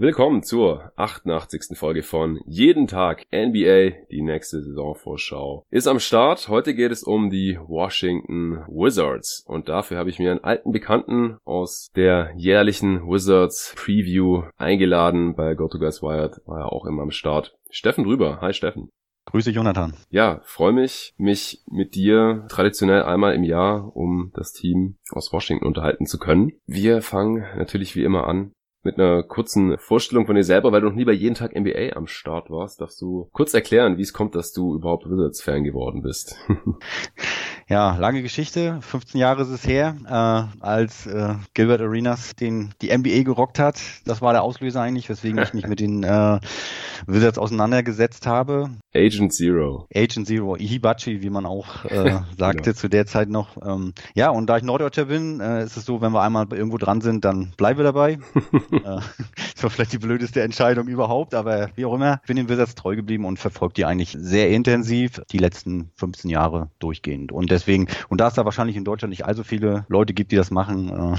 Willkommen zur 88. Folge von Jeden Tag NBA. Die nächste Saisonvorschau ist am Start. Heute geht es um die Washington Wizards. Und dafür habe ich mir einen alten Bekannten aus der jährlichen Wizards Preview eingeladen. Bei GoToGuys Wired war er auch immer am Start. Steffen drüber. Hi Steffen. Grüße Jonathan. Ja, freue mich, mich mit dir traditionell einmal im Jahr um das Team aus Washington unterhalten zu können. Wir fangen natürlich wie immer an mit einer kurzen Vorstellung von dir selber, weil du noch nie bei jeden Tag NBA am Start warst. Darfst du kurz erklären, wie es kommt, dass du überhaupt Wizards-Fan geworden bist? ja, lange Geschichte. 15 Jahre ist es her, äh, als äh, Gilbert Arenas den die NBA gerockt hat. Das war der Auslöser eigentlich, weswegen ich mich mit den äh, Wizards auseinandergesetzt habe. Agent Zero. Agent Zero, Ihibachi, wie man auch äh, sagte genau. zu der Zeit noch. Ähm, ja, und da ich Norddeutscher bin, äh, ist es so, wenn wir einmal irgendwo dran sind, dann bleiben wir dabei. äh, das war vielleicht die blödeste Entscheidung überhaupt, aber wie auch immer, bin den Wizards treu geblieben und verfolgt die eigentlich sehr intensiv die letzten 15 Jahre durchgehend. Und deswegen, und da es da wahrscheinlich in Deutschland nicht allzu viele Leute gibt, die das machen, äh,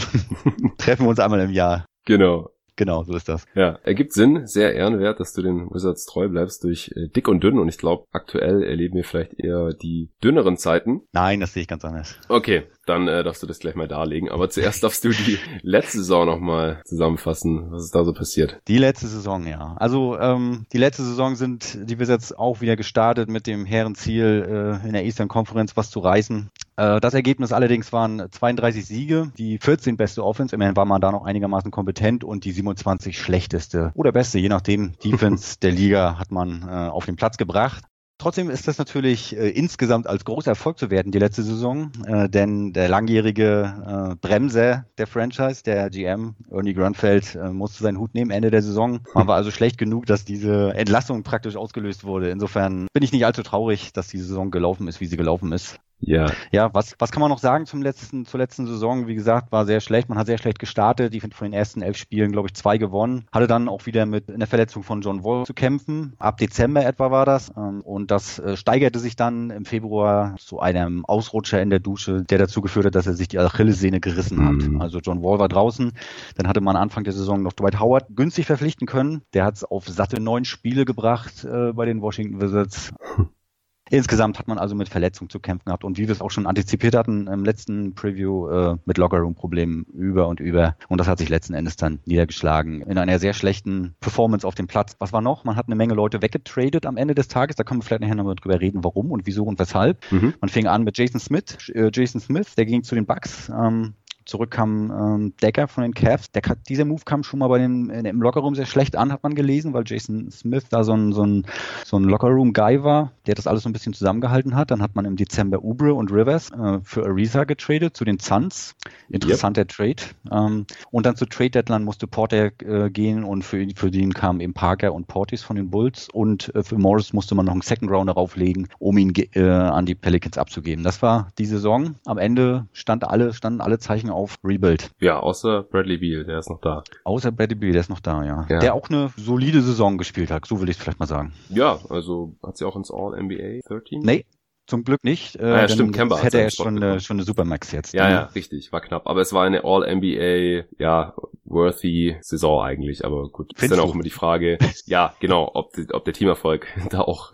treffen wir uns einmal im Jahr. Genau. Genau, so ist das. Ja, ergibt Sinn, sehr ehrenwert, dass du den Wizards treu bleibst durch äh, dick und dünn und ich glaube, aktuell erleben wir vielleicht eher die dünneren Zeiten. Nein, das sehe ich ganz anders. Okay, dann äh, darfst du das gleich mal darlegen. Aber zuerst darfst du die letzte Saison nochmal zusammenfassen. Was ist da so passiert? Die letzte Saison, ja. Also ähm, die letzte Saison sind die Wizards auch wieder gestartet mit dem Herrenziel, äh, in der Eastern Conference was zu reißen. Äh, das Ergebnis allerdings waren 32 Siege, die 14 beste Offense. Immerhin war man da noch einigermaßen kompetent und die 27 schlechteste oder beste, je nachdem, Defense der Liga hat man äh, auf den Platz gebracht. Trotzdem ist das natürlich äh, insgesamt als großer Erfolg zu werden, die letzte Saison, äh, denn der langjährige äh, Bremser der Franchise, der GM Ernie Grunfeld, äh, musste seinen Hut nehmen Ende der Saison. Man war also schlecht genug, dass diese Entlassung praktisch ausgelöst wurde. Insofern bin ich nicht allzu traurig, dass die Saison gelaufen ist, wie sie gelaufen ist. Ja. Ja, was, was kann man noch sagen zum letzten, zur letzten Saison? Wie gesagt, war sehr schlecht. Man hat sehr schlecht gestartet. Die von den ersten elf Spielen, glaube ich, zwei gewonnen. Hatte dann auch wieder mit einer Verletzung von John Wall zu kämpfen. Ab Dezember etwa war das. Ähm, und das äh, steigerte sich dann im Februar zu einem Ausrutscher in der Dusche, der dazu geführt hat, dass er sich die Achillessehne gerissen hat. Mhm. Also John Wall war draußen. Dann hatte man Anfang der Saison noch Dwight Howard günstig verpflichten können. Der hat es auf satte neun Spiele gebracht äh, bei den Washington Wizards. Insgesamt hat man also mit Verletzungen zu kämpfen gehabt und wie wir es auch schon antizipiert hatten im letzten Preview äh, mit Lockerroom-Problemen über und über. Und das hat sich letzten Endes dann niedergeschlagen in einer sehr schlechten Performance auf dem Platz. Was war noch? Man hat eine Menge Leute weggetradet am Ende des Tages. Da können wir vielleicht nachher nochmal drüber reden, warum und wieso und weshalb. Mhm. Man fing an mit Jason Smith. Äh, Jason Smith, der ging zu den Bucks. Ähm, zurück kam ähm, Decker von den Cavs. Der, dieser Move kam schon mal bei dem, im Lockerroom sehr schlecht an, hat man gelesen, weil Jason Smith da so ein, so ein, so ein Lockerroom-Guy war, der das alles so ein bisschen zusammengehalten hat. Dann hat man im Dezember Ubre und Rivers äh, für Ariza getradet zu den Suns. Interessanter yep. Trade. Ähm, und dann zu Trade Deadline musste Porter äh, gehen und für, für den kamen eben Parker und Portis von den Bulls und äh, für Morris musste man noch einen Second Round darauf legen, um ihn äh, an die Pelicans abzugeben. Das war die Saison. Am Ende stand alle, standen alle Zeichen auf Rebuild. Ja, außer Bradley Beal, der ist noch da. Außer Bradley Beal, der ist noch da, ja. ja. Der auch eine solide Saison gespielt hat, so will ich es vielleicht mal sagen. Ja, also hat sie auch ins All-NBA 13? Nee, zum Glück nicht. Äh, ah, ja, stimmt, Kemba. Hätte er schon eine, schon eine Supermax jetzt. Ja, ja, richtig, war knapp. Aber es war eine All-NBA, ja, worthy Saison eigentlich. Aber gut, Findest ist dann auch du? immer die Frage, ja, genau, ob, ob der Teamerfolg da auch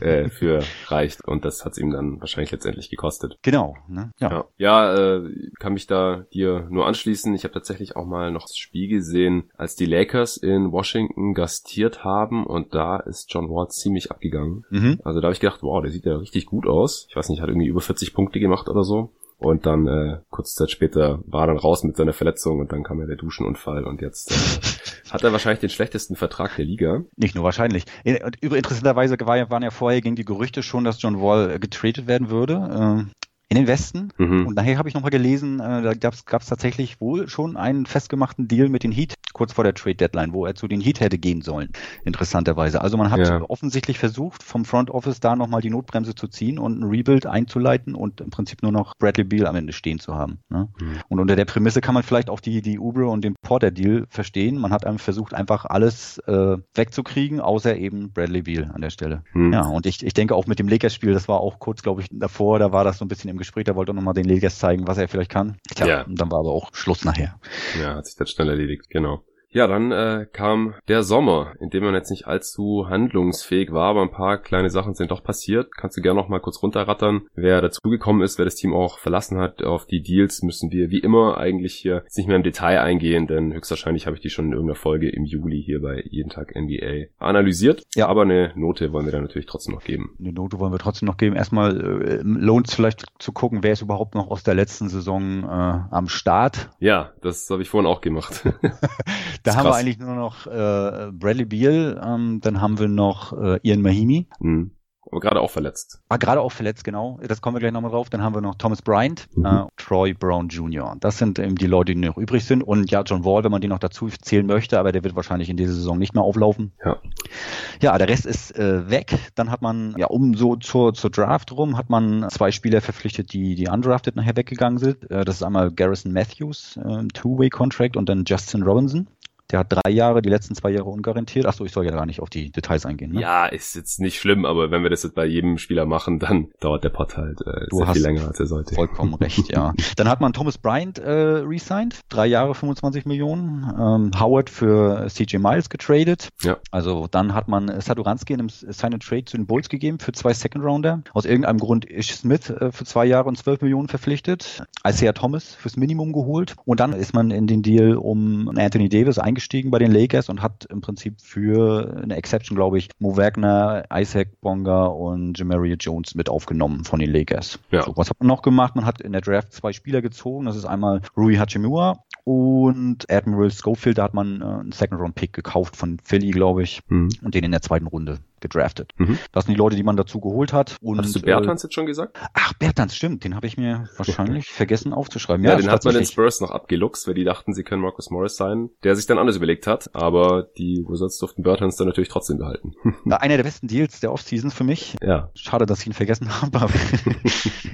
äh, für reicht. Und das hat es ihm dann wahrscheinlich letztendlich gekostet. Genau. Ne? Ja, ja, ja äh, kann mich da dir nur anschließen. Ich habe tatsächlich auch mal noch das Spiel gesehen, als die Lakers in Washington gastiert haben und da ist John Wall ziemlich abgegangen. Mhm. Also da habe ich gedacht, wow, der sieht ja richtig gut aus. Ich weiß nicht, hat irgendwie über 40 Punkte gemacht oder so. Und dann äh, kurze Zeit später war er dann raus mit seiner Verletzung und dann kam ja der Duschenunfall und jetzt äh, hat er wahrscheinlich den schlechtesten Vertrag der Liga. Nicht nur wahrscheinlich. Interessanterweise waren ja vorher gegen die Gerüchte schon, dass John Wall getradet werden würde. Äh, in den Westen. Mhm. Und nachher habe ich nochmal gelesen, äh, da gab es tatsächlich wohl schon einen festgemachten Deal mit den Heat kurz vor der Trade Deadline, wo er zu den Heat hätte gehen sollen. Interessanterweise. Also man hat ja. offensichtlich versucht, vom Front Office da nochmal die Notbremse zu ziehen und ein Rebuild einzuleiten und im Prinzip nur noch Bradley Beal am Ende stehen zu haben. Ne? Mhm. Und unter der Prämisse kann man vielleicht auch die, die Uber und den Porter Deal verstehen. Man hat einem versucht, einfach alles äh, wegzukriegen, außer eben Bradley Beal an der Stelle. Mhm. Ja, und ich, ich denke auch mit dem Lakers-Spiel, das war auch kurz, glaube ich, davor, da war das so ein bisschen im Gespräch, da wollte er nochmal den Legers zeigen, was er vielleicht kann. Tja, ja. und dann war aber auch Schluss nachher. Ja, hat sich das schnell erledigt, genau. Ja, dann äh, kam der Sommer, in dem man jetzt nicht allzu handlungsfähig war, aber ein paar kleine Sachen sind doch passiert. Kannst du gerne noch mal kurz runterrattern, wer dazugekommen ist, wer das Team auch verlassen hat. Auf die Deals müssen wir wie immer eigentlich hier nicht mehr im Detail eingehen, denn höchstwahrscheinlich habe ich die schon in irgendeiner Folge im Juli hier bei Jeden Tag NBA analysiert. Ja, aber eine Note wollen wir da natürlich trotzdem noch geben. Eine Note wollen wir trotzdem noch geben. Erstmal äh, lohnt es vielleicht zu gucken, wer ist überhaupt noch aus der letzten Saison äh, am Start. Ja, das habe ich vorhin auch gemacht. da haben wir eigentlich nur noch äh, Bradley Beal, ähm, dann haben wir noch äh, Ian Mahimi. Mhm. Aber gerade auch verletzt. Ah, gerade auch verletzt, genau. Das kommen wir gleich nochmal drauf. Dann haben wir noch Thomas Bryant, mhm. äh, Troy Brown Jr. Das sind eben die Leute, die noch übrig sind. Und ja, John Wall, wenn man die noch dazu zählen möchte, aber der wird wahrscheinlich in dieser Saison nicht mehr auflaufen. Ja, ja der Rest ist äh, weg. Dann hat man, ja, um so zur, zur Draft rum, hat man zwei Spieler verpflichtet, die, die undrafted nachher weggegangen sind. Äh, das ist einmal Garrison Matthews, äh, Two-Way-Contract und dann Justin Robinson. Der hat drei Jahre, die letzten zwei Jahre ungarantiert. Achso, ich soll ja gar nicht auf die Details eingehen. Ne? Ja, ist jetzt nicht schlimm, aber wenn wir das jetzt bei jedem Spieler machen, dann dauert der Pod halt äh, du sehr hast viel länger, als er sollte. Vollkommen recht, ja. Dann hat man Thomas Bryant äh, resigned, drei Jahre 25 Millionen. Ähm, Howard für CJ Miles getradet. Ja. Also dann hat man Saduransky in einem Sign and Trade zu den Bulls gegeben für zwei Second Rounder. Aus irgendeinem Grund Ish Smith äh, für zwei Jahre und 12 Millionen verpflichtet. Isaiah Thomas fürs Minimum geholt. Und dann ist man in den Deal um Anthony Davis eingestiegen bei den Lakers und hat im Prinzip für eine Exception, glaube ich, Mo Wagner, Isaac Bonga und Jamaria Jones mit aufgenommen von den Lakers. Ja. So, was hat man noch gemacht? Man hat in der Draft zwei Spieler gezogen. Das ist einmal Rui Hachimura und Admiral Schofield. Da hat man äh, einen Second-Round-Pick gekauft von Philly, glaube ich, mhm. und den in der zweiten Runde gedraftet. Mhm. Das sind die Leute, die man dazu geholt hat. Und, Hast du Bertans äh, jetzt schon gesagt? Ach, Bertans, stimmt. Den habe ich mir wahrscheinlich vergessen aufzuschreiben. Ja, ja den hat man den Spurs noch abgeluchst, weil die dachten, sie können Marcus Morris sein, der sich dann alles überlegt hat. Aber die Wizards durften Bertans dann natürlich trotzdem behalten. Ja, einer der besten Deals der Offseason für mich. Ja. Schade, dass ich ihn vergessen habe.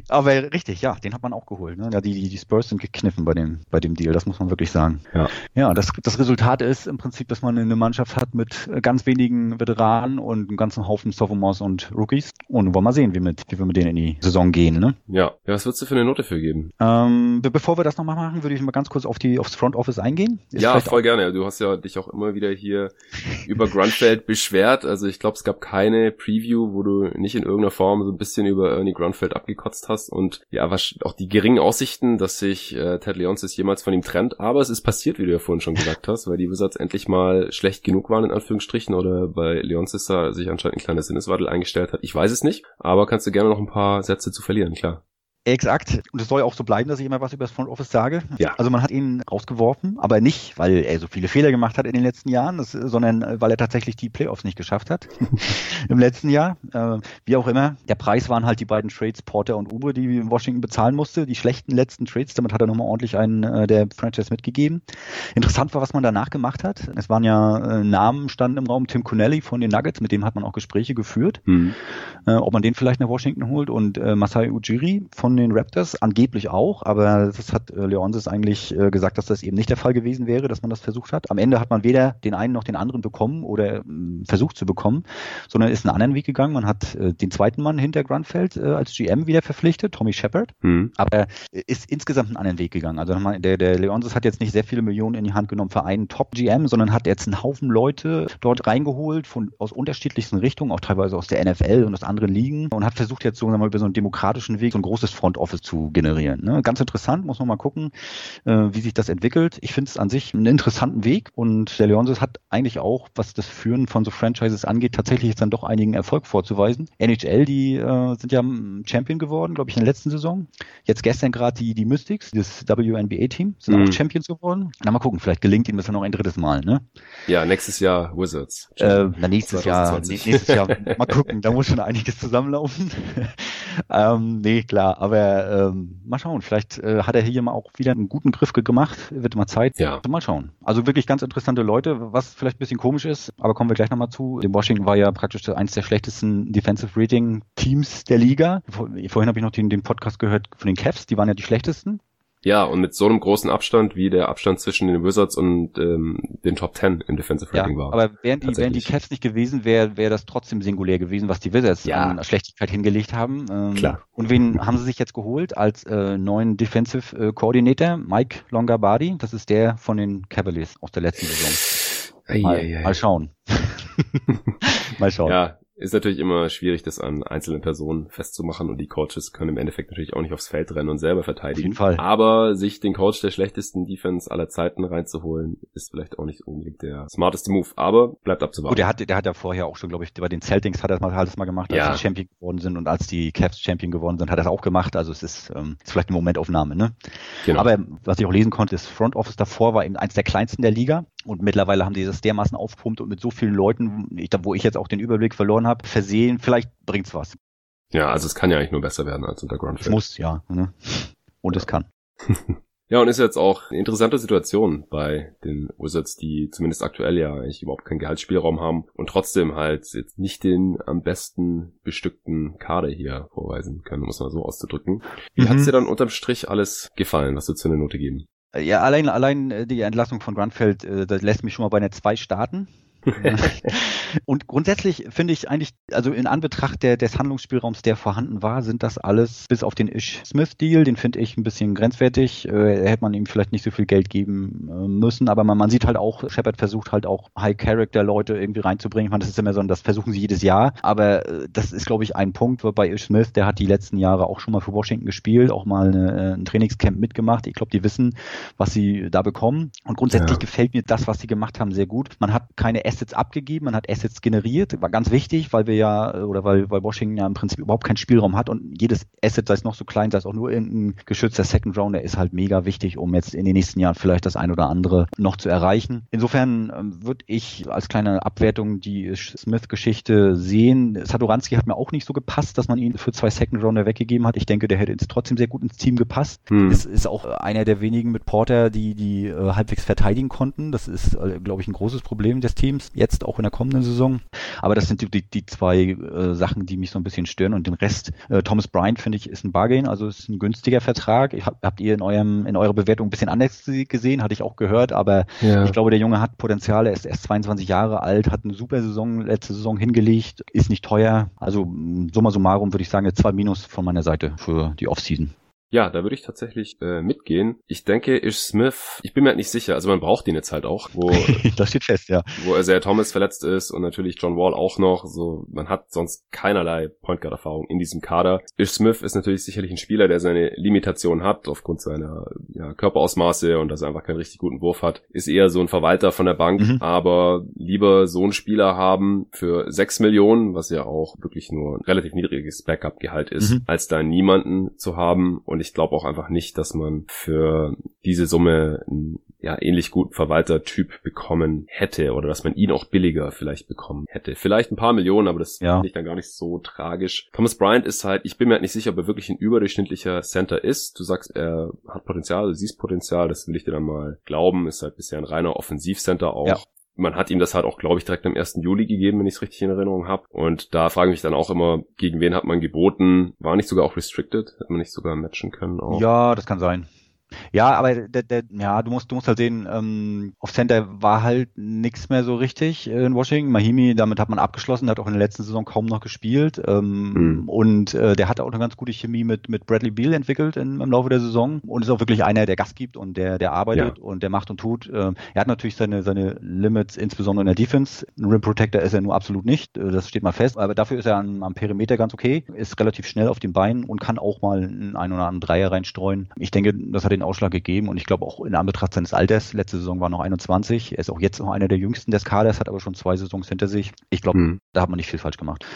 Aber, richtig, ja, den hat man auch geholt. Ne? Ja, die, die Spurs sind gekniffen bei dem, bei dem Deal, das muss man wirklich sagen. Ja, ja das, das Resultat ist im Prinzip, dass man eine Mannschaft hat mit ganz wenigen Veteranen und einem ganzen Haufen Sophomore Sophomores und Rookies. Und wollen mal sehen, wie, mit, wie wir mit denen in die Saison gehen. Ne? Ja. ja, was würdest du für eine Note für geben? Ähm, bevor wir das nochmal machen, würde ich mal ganz kurz auf die aufs Front Office eingehen. Ist ja, voll gerne. Du hast ja dich auch immer wieder hier über Grunfeld beschwert. Also ich glaube, es gab keine Preview, wo du nicht in irgendeiner Form so ein bisschen über Ernie Grunfeld abgekotzt hast. Und ja, auch die geringen Aussichten, dass sich äh, Ted Leonsis jemals von ihm trennt. Aber es ist passiert, wie du ja vorhin schon gesagt hast, weil die Wizards endlich mal schlecht genug waren, in Anführungsstrichen, oder bei Leonsis da sich anscheinend ein kleiner Sinneswahl Wadel eingestellt hat. Ich weiß es nicht, aber kannst du gerne noch ein paar Sätze zu verlieren, klar. Exakt. Und es soll ja auch so bleiben, dass ich immer was über das Front Office sage. Ja. Also man hat ihn rausgeworfen, aber nicht, weil er so viele Fehler gemacht hat in den letzten Jahren, das, sondern äh, weil er tatsächlich die Playoffs nicht geschafft hat im letzten Jahr. Äh, wie auch immer. Der Preis waren halt die beiden Trades Porter und Ubre, die Washington bezahlen musste. Die schlechten letzten Trades. Damit hat er nochmal ordentlich einen äh, der Franchise mitgegeben. Interessant war, was man danach gemacht hat. Es waren ja äh, Namen standen im Raum. Tim Connelly von den Nuggets, mit dem hat man auch Gespräche geführt, mhm. ob man den vielleicht nach Washington holt und äh, Masai Ujiri von den Raptors, angeblich auch, aber das hat äh, Leonsis eigentlich äh, gesagt, dass das eben nicht der Fall gewesen wäre, dass man das versucht hat. Am Ende hat man weder den einen noch den anderen bekommen oder äh, versucht zu bekommen, sondern ist einen anderen Weg gegangen. Man hat äh, den zweiten Mann hinter Grunfeld als GM wieder verpflichtet, Tommy Shepard, mhm. aber ist insgesamt einen anderen Weg gegangen. Also der, der Leonsis hat jetzt nicht sehr viele Millionen in die Hand genommen für einen Top-GM, sondern hat jetzt einen Haufen Leute dort reingeholt von aus unterschiedlichsten Richtungen, auch teilweise aus der NFL und aus anderen Ligen und hat versucht jetzt so mal über so einen demokratischen Weg so ein großes Front Front-Office zu generieren. Ne? Ganz interessant, muss man mal gucken, äh, wie sich das entwickelt. Ich finde es an sich einen interessanten Weg und der Leonsis hat eigentlich auch, was das Führen von so Franchises angeht, tatsächlich jetzt dann doch einigen Erfolg vorzuweisen. NHL, die äh, sind ja Champion geworden, glaube ich, in der letzten Saison. Jetzt gestern gerade die, die Mystics, das WNBA-Team, sind mhm. auch Champions geworden. Na, mal gucken, vielleicht gelingt ihnen das ja noch ein drittes Mal. Ne? Ja, nächstes Jahr Wizards. Äh, na, nächstes 2020. Jahr, nächstes Jahr, mal gucken, da muss schon einiges zusammenlaufen. ähm, nee, klar, aber ähm, mal schauen, vielleicht äh, hat er hier mal auch wieder einen guten Griff gemacht, wird mal Zeit. Ja. Mal schauen. Also wirklich ganz interessante Leute, was vielleicht ein bisschen komisch ist, aber kommen wir gleich nochmal zu. Dem Washington war ja praktisch eines der schlechtesten Defensive Rating Teams der Liga. Vorhin habe ich noch den, den Podcast gehört von den Cavs, die waren ja die schlechtesten. Ja, und mit so einem großen Abstand, wie der Abstand zwischen den Wizards und ähm, den Top 10 im Defensive Rating ja, war. Aber wären die, wären die Cavs nicht gewesen, wäre wäre das trotzdem singulär gewesen, was die Wizards ja. an Schlechtigkeit hingelegt haben. Ähm, Klar. Und wen haben sie sich jetzt geholt als äh, neuen Defensive äh, Coordinator? Mike Longabardi. Das ist der von den Cavaliers aus der letzten Saison. Mal, ei, ei, ei. mal schauen. mal schauen. Ja, ist natürlich immer schwierig, das an einzelnen Personen festzumachen und die Coaches können im Endeffekt natürlich auch nicht aufs Feld rennen und selber verteidigen. Auf jeden Fall. Aber sich den Coach der schlechtesten Defense aller Zeiten reinzuholen, ist vielleicht auch nicht unbedingt der smarteste Move, aber bleibt abzuwarten. Gut, der hat, der hat ja vorher auch schon, glaube ich, bei den Celtics hat er mal, hat es mal gemacht, als ja. die Champion geworden sind und als die Cavs Champion geworden sind, hat er es auch gemacht. Also es ist, ähm, ist vielleicht eine Momentaufnahme, ne? Genau. Aber was ich auch lesen konnte, das Front Office davor war eben eins der kleinsten der Liga und mittlerweile haben die das dermaßen aufgepumpt und mit so vielen Leuten, ich, wo ich jetzt auch den Überblick verloren habe, versehen, vielleicht bringt's was. Ja, also es kann ja eigentlich nur besser werden als unter Grunfeld. Es muss, ja. Ne? Und es kann. ja, und ist jetzt auch eine interessante Situation bei den Wizards, die zumindest aktuell ja eigentlich überhaupt keinen Gehaltsspielraum haben und trotzdem halt jetzt nicht den am besten bestückten Kader hier vorweisen können, muss man so auszudrücken. Wie mhm. hat's dir dann unterm Strich alles gefallen? Was würdest du eine Note geben? Ja, allein, allein äh, die Entlassung von Grunfeld, äh, das lässt mich schon mal bei einer 2 starten. und grundsätzlich finde ich eigentlich, also in Anbetracht der, des Handlungsspielraums, der vorhanden war, sind das alles bis auf den Ish-Smith-Deal, den finde ich ein bisschen grenzwertig. Äh, hätte man ihm vielleicht nicht so viel Geld geben äh, müssen, aber man, man sieht halt auch, Shepard versucht halt auch High-Character-Leute irgendwie reinzubringen. Ich meine, das ist immer so, das versuchen sie jedes Jahr, aber äh, das ist, glaube ich, ein Punkt bei Ish-Smith, der hat die letzten Jahre auch schon mal für Washington gespielt, auch mal eine, äh, ein Trainingscamp mitgemacht. Ich glaube, die wissen, was sie da bekommen. Und grundsätzlich ja. gefällt mir das, was sie gemacht haben, sehr gut. Man hat keine Assets abgegeben, man hat Assets generiert, war ganz wichtig, weil wir ja, oder weil, weil Washington ja im Prinzip überhaupt keinen Spielraum hat und jedes Asset, sei es noch so klein, sei es auch nur irgendein geschützter Second Rounder, ist halt mega wichtig, um jetzt in den nächsten Jahren vielleicht das ein oder andere noch zu erreichen. Insofern ähm, würde ich als kleine Abwertung die Smith-Geschichte sehen. Satoranski hat mir auch nicht so gepasst, dass man ihn für zwei Second Rounder weggegeben hat. Ich denke, der hätte jetzt trotzdem sehr gut ins Team gepasst. Hm. Es ist auch einer der wenigen mit Porter, die die äh, halbwegs verteidigen konnten. Das ist, äh, glaube ich, ein großes Problem des Teams. Jetzt auch in der kommenden Saison. Aber das sind die, die zwei äh, Sachen, die mich so ein bisschen stören. Und den Rest, äh, Thomas Bryant, finde ich, ist ein Bargain, also ist ein günstiger Vertrag. Hab, habt ihr in eurem, in eurer Bewertung ein bisschen anders gesehen, hatte ich auch gehört, aber ja. ich glaube, der Junge hat Potenzial, er ist erst 22 Jahre alt, hat eine super Saison, letzte Saison hingelegt, ist nicht teuer. Also summa summarum würde ich sagen, zwei Minus von meiner Seite für die Offseason. Ja, da würde ich tatsächlich äh, mitgehen. Ich denke, Ish Smith, ich bin mir halt nicht sicher, also man braucht ihn jetzt halt auch, wo das steht fest, ja. Wo Isaiah Thomas verletzt ist und natürlich John Wall auch noch, so man hat sonst keinerlei Point Guard Erfahrung in diesem Kader. Ish Smith ist natürlich sicherlich ein Spieler, der seine Limitation hat aufgrund seiner ja, Körperausmaße und dass er einfach keinen richtig guten Wurf hat. Ist eher so ein Verwalter von der Bank, mhm. aber lieber so einen Spieler haben für sechs Millionen, was ja auch wirklich nur ein relativ niedriges Backup-Gehalt ist, mhm. als da niemanden zu haben und ich glaube auch einfach nicht, dass man für diese Summe einen ja, ähnlich guten Verwalter-Typ bekommen hätte oder dass man ihn auch billiger vielleicht bekommen hätte. Vielleicht ein paar Millionen, aber das ja. finde ich dann gar nicht so tragisch. Thomas Bryant ist halt, ich bin mir halt nicht sicher, ob er wirklich ein überdurchschnittlicher Center ist. Du sagst, er hat Potenzial, du siehst Potenzial, das will ich dir dann mal glauben. Ist halt bisher ein reiner Offensivcenter auch. Ja man hat ihm das halt auch, glaube ich, direkt am 1. Juli gegeben, wenn ich es richtig in Erinnerung habe. Und da frage ich mich dann auch immer, gegen wen hat man geboten? War nicht sogar auch restricted? Hat man nicht sogar matchen können? Auch? Ja, das kann sein. Ja, aber der, der, ja, du musst, du musst halt sehen, ähm, auf Center war halt nichts mehr so richtig in Washington. Mahimi, damit hat man abgeschlossen, hat auch in der letzten Saison kaum noch gespielt. Ähm, mhm. Und äh, der hat auch eine ganz gute Chemie mit, mit Bradley Beal entwickelt in, im Laufe der Saison und ist auch wirklich einer, der Gas gibt und der, der arbeitet ja. und der macht und tut. Ähm, er hat natürlich seine, seine Limits, insbesondere in der Defense. Ein Rim Protector ist er nur absolut nicht, äh, das steht mal fest. Aber dafür ist er am, am Perimeter ganz okay, ist relativ schnell auf den Beinen und kann auch mal einen ein oder anderen Dreier reinstreuen. Ich denke, das hat den Ausschlag gegeben und ich glaube auch in Anbetracht seines Alters, letzte Saison war noch 21, er ist auch jetzt noch einer der jüngsten des Kaders, hat aber schon zwei Saisons hinter sich. Ich glaube, hm. da hat man nicht viel falsch gemacht.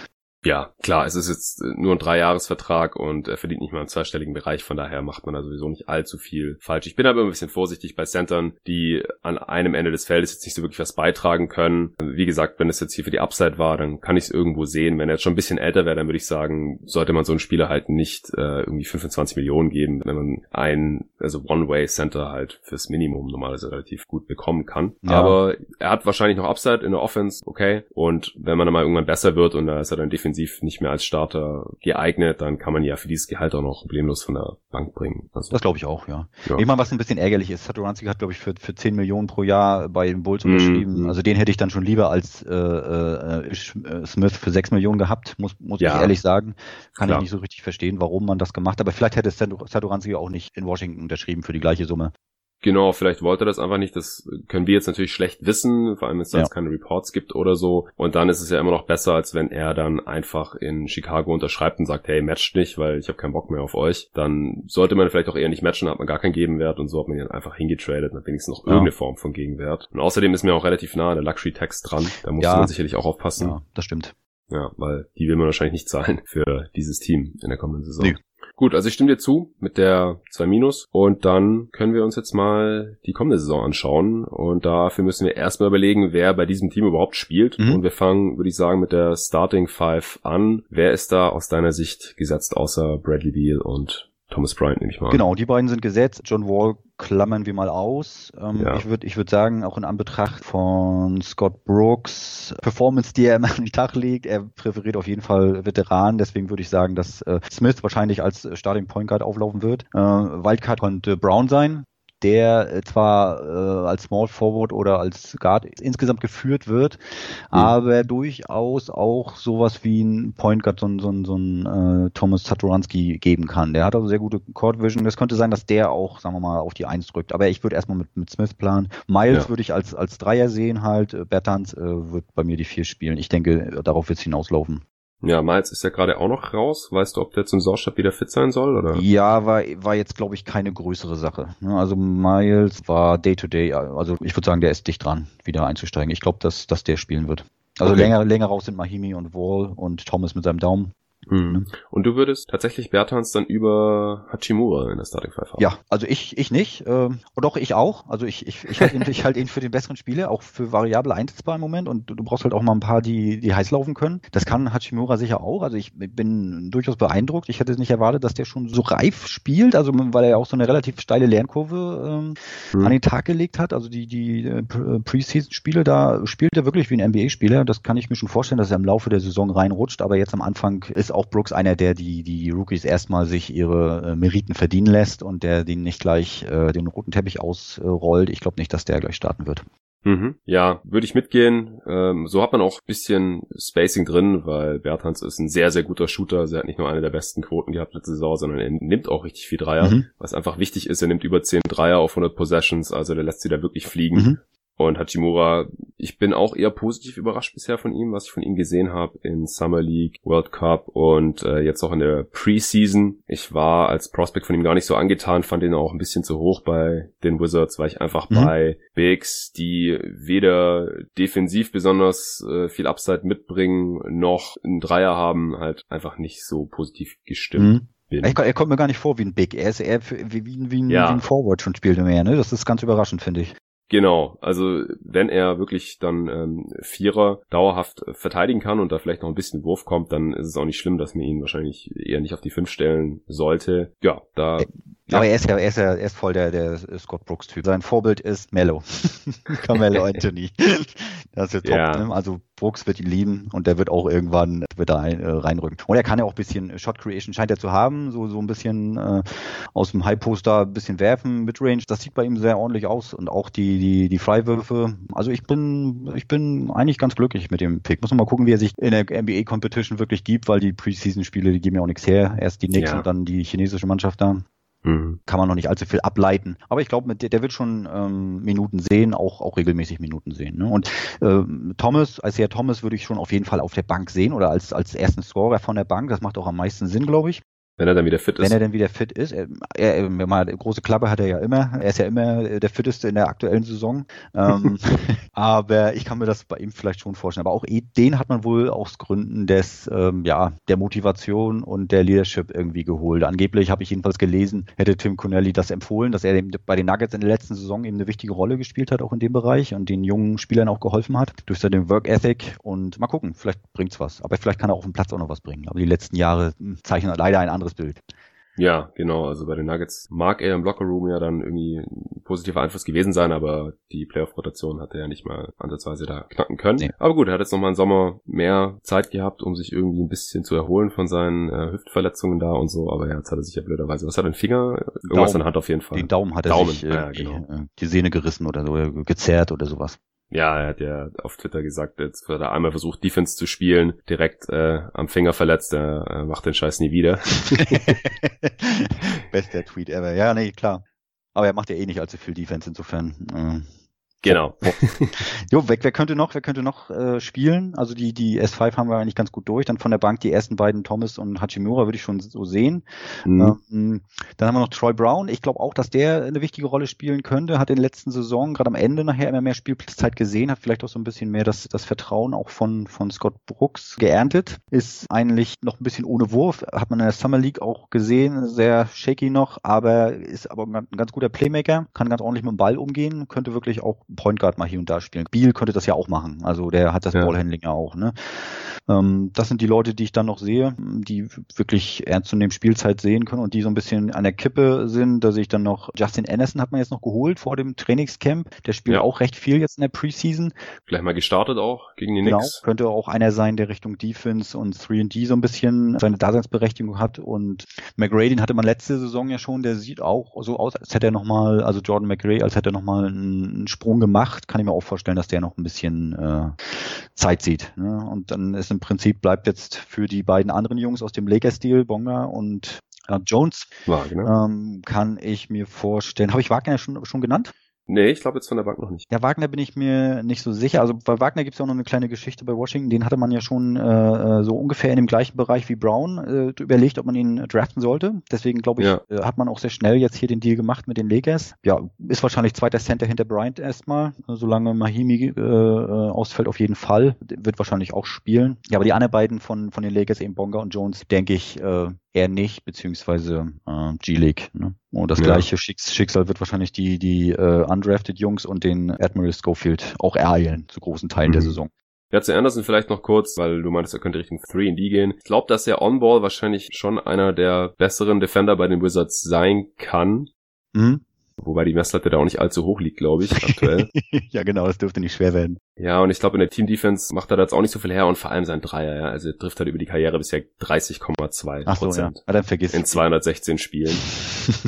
Ja, klar, es ist jetzt nur ein Dreijahresvertrag und er verdient nicht mal im zweistelligen Bereich, von daher macht man da sowieso nicht allzu viel falsch. Ich bin aber ein bisschen vorsichtig bei Centern, die an einem Ende des Feldes jetzt nicht so wirklich was beitragen können. Wie gesagt, wenn es jetzt hier für die Upside war, dann kann ich es irgendwo sehen. Wenn er jetzt schon ein bisschen älter wäre, dann würde ich sagen, sollte man so einen Spieler halt nicht äh, irgendwie 25 Millionen geben, wenn man ein, also One-Way-Center halt fürs Minimum normalerweise relativ gut bekommen kann. Ja. Aber er hat wahrscheinlich noch Upside in der Offense, okay. Und wenn man dann mal irgendwann besser wird und da ist er dann definitiv defensiv nicht mehr als Starter geeignet, dann kann man ja für dieses Gehalt auch noch problemlos von der Bank bringen. Also, das glaube ich auch, ja. ja. Ich meine, was ein bisschen ärgerlich ist, Satoranski hat, glaube ich, für, für 10 Millionen pro Jahr bei den Bulls mhm. unterschrieben. Mm. Also den hätte ich dann schon lieber als äh, äh, äh Smith für 6 Millionen gehabt, muss, muss ja. ich ehrlich sagen. Kann Klar. ich nicht so richtig verstehen, warum man das gemacht hat. Aber vielleicht hätte Satoranski auch nicht in Washington unterschrieben für die gleiche Summe. Genau, vielleicht wollte er das einfach nicht. Das können wir jetzt natürlich schlecht wissen, vor allem wenn es da ja. keine Reports gibt oder so. Und dann ist es ja immer noch besser, als wenn er dann einfach in Chicago unterschreibt und sagt, hey, matcht nicht, weil ich habe keinen Bock mehr auf euch. Dann sollte man vielleicht auch eher nicht matchen, hat man gar keinen Gegenwert und so hat man ihn einfach hingetradet, dann wenigstens noch irgendeine ja. Form von Gegenwert. Und außerdem ist mir auch relativ nah der Luxury-Tax dran. Da muss ja. man sicherlich auch aufpassen. Ja, das stimmt. Ja, weil die will man wahrscheinlich nicht zahlen für dieses Team in der kommenden Saison. Nee. Gut, also ich stimme dir zu mit der 2 Minus und dann können wir uns jetzt mal die kommende Saison anschauen und dafür müssen wir erstmal überlegen, wer bei diesem Team überhaupt spielt mhm. und wir fangen, würde ich sagen, mit der Starting Five an. Wer ist da aus deiner Sicht gesetzt außer Bradley Beal und Thomas Bryant nehme ich mal. Genau, die beiden sind gesetzt. John Wall klammern wir mal aus. Ähm, ja. Ich würde ich würd sagen, auch in Anbetracht von Scott Brooks Performance, die er immer an den Tag legt, er präferiert auf jeden Fall Veteranen. Deswegen würde ich sagen, dass äh, Smith wahrscheinlich als Starting Point Guard auflaufen wird. Äh, Wildcard könnte Brown sein der äh, zwar äh, als Small Forward oder als Guard insgesamt geführt wird, mhm. aber durchaus auch sowas wie ein Point Guard, so ein, so ein, so ein äh, Thomas Satoranski geben kann. Der hat also sehr gute Court Vision. Das könnte sein, dass der auch, sagen wir mal, auf die Eins drückt. Aber ich würde erstmal mit, mit Smith planen. Miles ja. würde ich als, als Dreier sehen halt. Bertans äh, wird bei mir die Vier spielen. Ich denke, darauf wird es hinauslaufen. Ja, Miles ist ja gerade auch noch raus. Weißt du, ob der zum Saisonstart wieder fit sein soll? Oder? Ja, war, war jetzt, glaube ich, keine größere Sache. Also Miles war Day-to-Day, -Day, also ich würde sagen, der ist dicht dran, wieder einzusteigen. Ich glaube, dass, dass der spielen wird. Also okay. länger, länger raus sind Mahimi und Wall und Thomas mit seinem Daumen. Mhm. Und du würdest tatsächlich Bertans dann über Hachimura in der Starting Five haben? Ja, also ich, ich nicht. Ähm, doch, ich auch. Also ich, ich, ich halte ihn, ich halt ihn für den besseren Spieler, auch für variable einsetzbar im Moment. Und du, du brauchst halt auch mal ein paar, die, die heiß laufen können. Das kann Hachimura sicher auch. Also ich bin durchaus beeindruckt. Ich hätte nicht erwartet, dass der schon so reif spielt. Also weil er ja auch so eine relativ steile Lernkurve ähm, mhm. an den Tag gelegt hat. Also die, die äh, Preseason-Spiele, da spielt er wirklich wie ein NBA-Spieler. Das kann ich mir schon vorstellen, dass er im Laufe der Saison reinrutscht. Aber jetzt am Anfang ist auch auch Brooks einer, der die, die Rookies erstmal sich ihre äh, Meriten verdienen lässt und der den nicht gleich äh, den roten Teppich ausrollt. Ich glaube nicht, dass der gleich starten wird. Mhm. Ja, würde ich mitgehen. Ähm, so hat man auch ein bisschen Spacing drin, weil Bertans ist ein sehr, sehr guter Shooter. Also er hat nicht nur eine der besten Quoten gehabt letzte Saison, sondern er nimmt auch richtig viel Dreier. Mhm. Was einfach wichtig ist, er nimmt über 10 Dreier auf 100 Possessions, also der lässt sie da wirklich fliegen. Mhm. Und Hachimura, ich bin auch eher positiv überrascht bisher von ihm, was ich von ihm gesehen habe in Summer League, World Cup und äh, jetzt auch in der Preseason. Ich war als Prospect von ihm gar nicht so angetan, fand ihn auch ein bisschen zu hoch bei den Wizards, weil ich einfach mhm. bei Bigs, die weder defensiv besonders äh, viel Upside mitbringen, noch einen Dreier haben, halt einfach nicht so positiv gestimmt. Mhm. Er, er, kommt mir gar nicht vor wie ein Big. Er ist eher wie, wie, wie, ein, ja. wie ein Forward schon spielt mehr, ne? Das ist ganz überraschend, finde ich. Genau, also wenn er wirklich dann ähm, Vierer dauerhaft verteidigen kann und da vielleicht noch ein bisschen Wurf kommt, dann ist es auch nicht schlimm, dass man ihn wahrscheinlich eher nicht auf die fünf stellen sollte. Ja, da ja. Aber er ist ja, er ist ja, er ist voll der, der Scott Brooks Typ. Sein Vorbild ist Mello. Carmelo Anthony. Das ist ja top. Ne? Also Brooks wird ihn lieben und der wird auch irgendwann wird da äh, reinrücken. Und er kann ja auch ein bisschen Shot Creation scheint er zu haben, so, so ein bisschen äh, aus dem High Poster ein bisschen werfen, Midrange. Das sieht bei ihm sehr ordentlich aus und auch die, die, die Freiwürfe. Also ich bin, ich bin eigentlich ganz glücklich mit dem Pick. Muss man mal gucken, wie er sich in der NBA Competition wirklich gibt, weil die Preseason Spiele, die geben ja auch nichts her. Erst die Knicks ja. und dann die chinesische Mannschaft da. Mhm. Kann man noch nicht allzu viel ableiten. Aber ich glaube, der, der wird schon ähm, Minuten sehen, auch, auch regelmäßig Minuten sehen. Ne? Und äh, Thomas, als Herr Thomas würde ich schon auf jeden Fall auf der Bank sehen oder als, als ersten Scorer von der Bank. Das macht auch am meisten Sinn, glaube ich. Wenn er dann wieder fit ist. Wenn er dann wieder fit ist. Er, er, er, große Klappe hat er ja immer. Er ist ja immer der fitteste in der aktuellen Saison. ähm, aber ich kann mir das bei ihm vielleicht schon vorstellen. Aber auch den hat man wohl aus Gründen des, ähm, ja, der Motivation und der Leadership irgendwie geholt. Angeblich habe ich jedenfalls gelesen, hätte Tim Connelly das empfohlen, dass er bei den Nuggets in der letzten Saison eben eine wichtige Rolle gespielt hat, auch in dem Bereich und den jungen Spielern auch geholfen hat durch seinen Work Ethic. Und mal gucken, vielleicht bringt's was. Aber vielleicht kann er auf dem Platz auch noch was bringen. Aber die letzten Jahre hm, zeichnen leider ein anderes anderes Bild. Ja, genau. Also bei den Nuggets mag er im Lockerroom ja dann irgendwie ein positiver Einfluss gewesen sein, aber die Playoff-Rotation hat er ja nicht mal ansatzweise da knacken können. Nee. Aber gut, er hat jetzt nochmal im Sommer mehr Zeit gehabt, um sich irgendwie ein bisschen zu erholen von seinen äh, Hüftverletzungen da und so. Aber ja, jetzt hat er sich ja blöderweise, was hat er, den Finger? Irgendwas Daumen, in der Hand auf jeden Fall. Den Daumen hat er Daumen. sich äh, ja, genau. die, äh, die Sehne gerissen oder so, gezerrt oder sowas. Ja, er hat ja auf Twitter gesagt, jetzt hat er einmal versucht, Defense zu spielen, direkt äh, am Finger verletzt, er äh, macht den Scheiß nie wieder. Bester Tweet ever. Ja, nee, klar. Aber er macht ja eh nicht allzu viel Defense, insofern. Äh, Genau. jo, wer, wer könnte noch, wer könnte noch äh, spielen? Also die, die S5 haben wir eigentlich ganz gut durch. Dann von der Bank die ersten beiden Thomas und Hachimura würde ich schon so sehen. Mhm. Ähm, dann haben wir noch Troy Brown. Ich glaube auch, dass der eine wichtige Rolle spielen könnte. Hat in der letzten Saison gerade am Ende nachher immer mehr Spielzeit gesehen, hat vielleicht auch so ein bisschen mehr das, das Vertrauen auch von, von Scott Brooks geerntet. Ist eigentlich noch ein bisschen ohne Wurf. Hat man in der Summer League auch gesehen. Sehr shaky noch, aber ist aber ein ganz guter Playmaker. Kann ganz ordentlich mit dem Ball umgehen. Könnte wirklich auch Point Guard mal hier und da spielen. Biel könnte das ja auch machen. Also der hat das ja. Ballhandling ja auch. Ne? Ähm, das sind die Leute, die ich dann noch sehe, die wirklich ernst nehmen Spielzeit sehen können und die so ein bisschen an der Kippe sind. Da sehe ich dann noch Justin Anderson hat man jetzt noch geholt vor dem Trainingscamp. Der spielt ja. auch recht viel jetzt in der Preseason. Vielleicht mal gestartet auch gegen die genau, Knicks. Könnte auch einer sein, der Richtung Defense und 3D so ein bisschen seine Daseinsberechtigung hat. Und McRae, den hatte man letzte Saison ja schon, der sieht auch so aus, als hätte er nochmal, also Jordan McRae, als hätte er nochmal einen Sprung gemacht. Kann ich mir auch vorstellen, dass der noch ein bisschen äh, Zeit sieht. Ne? Und dann ist im Prinzip bleibt jetzt für die beiden anderen Jungs aus dem Lakers-Stil, Bonga und Jones, Wagner. Ähm, kann ich mir vorstellen. Habe ich Wagner schon, schon genannt? Nee, ich glaube jetzt von der Bank noch nicht. Ja, Wagner bin ich mir nicht so sicher. Also bei Wagner gibt es ja auch noch eine kleine Geschichte bei Washington. Den hatte man ja schon äh, äh, so ungefähr in dem gleichen Bereich wie Brown äh, überlegt, ob man ihn draften sollte. Deswegen glaube ich, ja. äh, hat man auch sehr schnell jetzt hier den Deal gemacht mit den Lakers. Ja, ist wahrscheinlich zweiter Center hinter Bryant erstmal. Solange Mahimi äh, äh, ausfällt, auf jeden Fall. Wird wahrscheinlich auch spielen. Ja, aber die anderen beiden von, von den Lakers, eben Bonga und Jones, denke ich, äh, eher nicht, beziehungsweise äh, G-League. Ne? Und das ja. gleiche Schicksal wird wahrscheinlich die, die äh, undrafted Jungs und den Admiral Schofield auch ereilen, zu großen Teilen mhm. der Saison. Ja, zu Anderson vielleicht noch kurz, weil du meintest, er könnte Richtung 3D gehen. Ich glaube, dass er on-ball wahrscheinlich schon einer der besseren Defender bei den Wizards sein kann. Mhm. Wobei die Messlatte da auch nicht allzu hoch liegt, glaube ich, aktuell. ja, genau, das dürfte nicht schwer werden. Ja, und ich glaube, in der Team-Defense macht er da jetzt auch nicht so viel her und vor allem sein Dreier, ja. Also er trifft halt über die Karriere bisher 30,2 Ach so, ja. Ah, dann vergiss In 216 Spielen.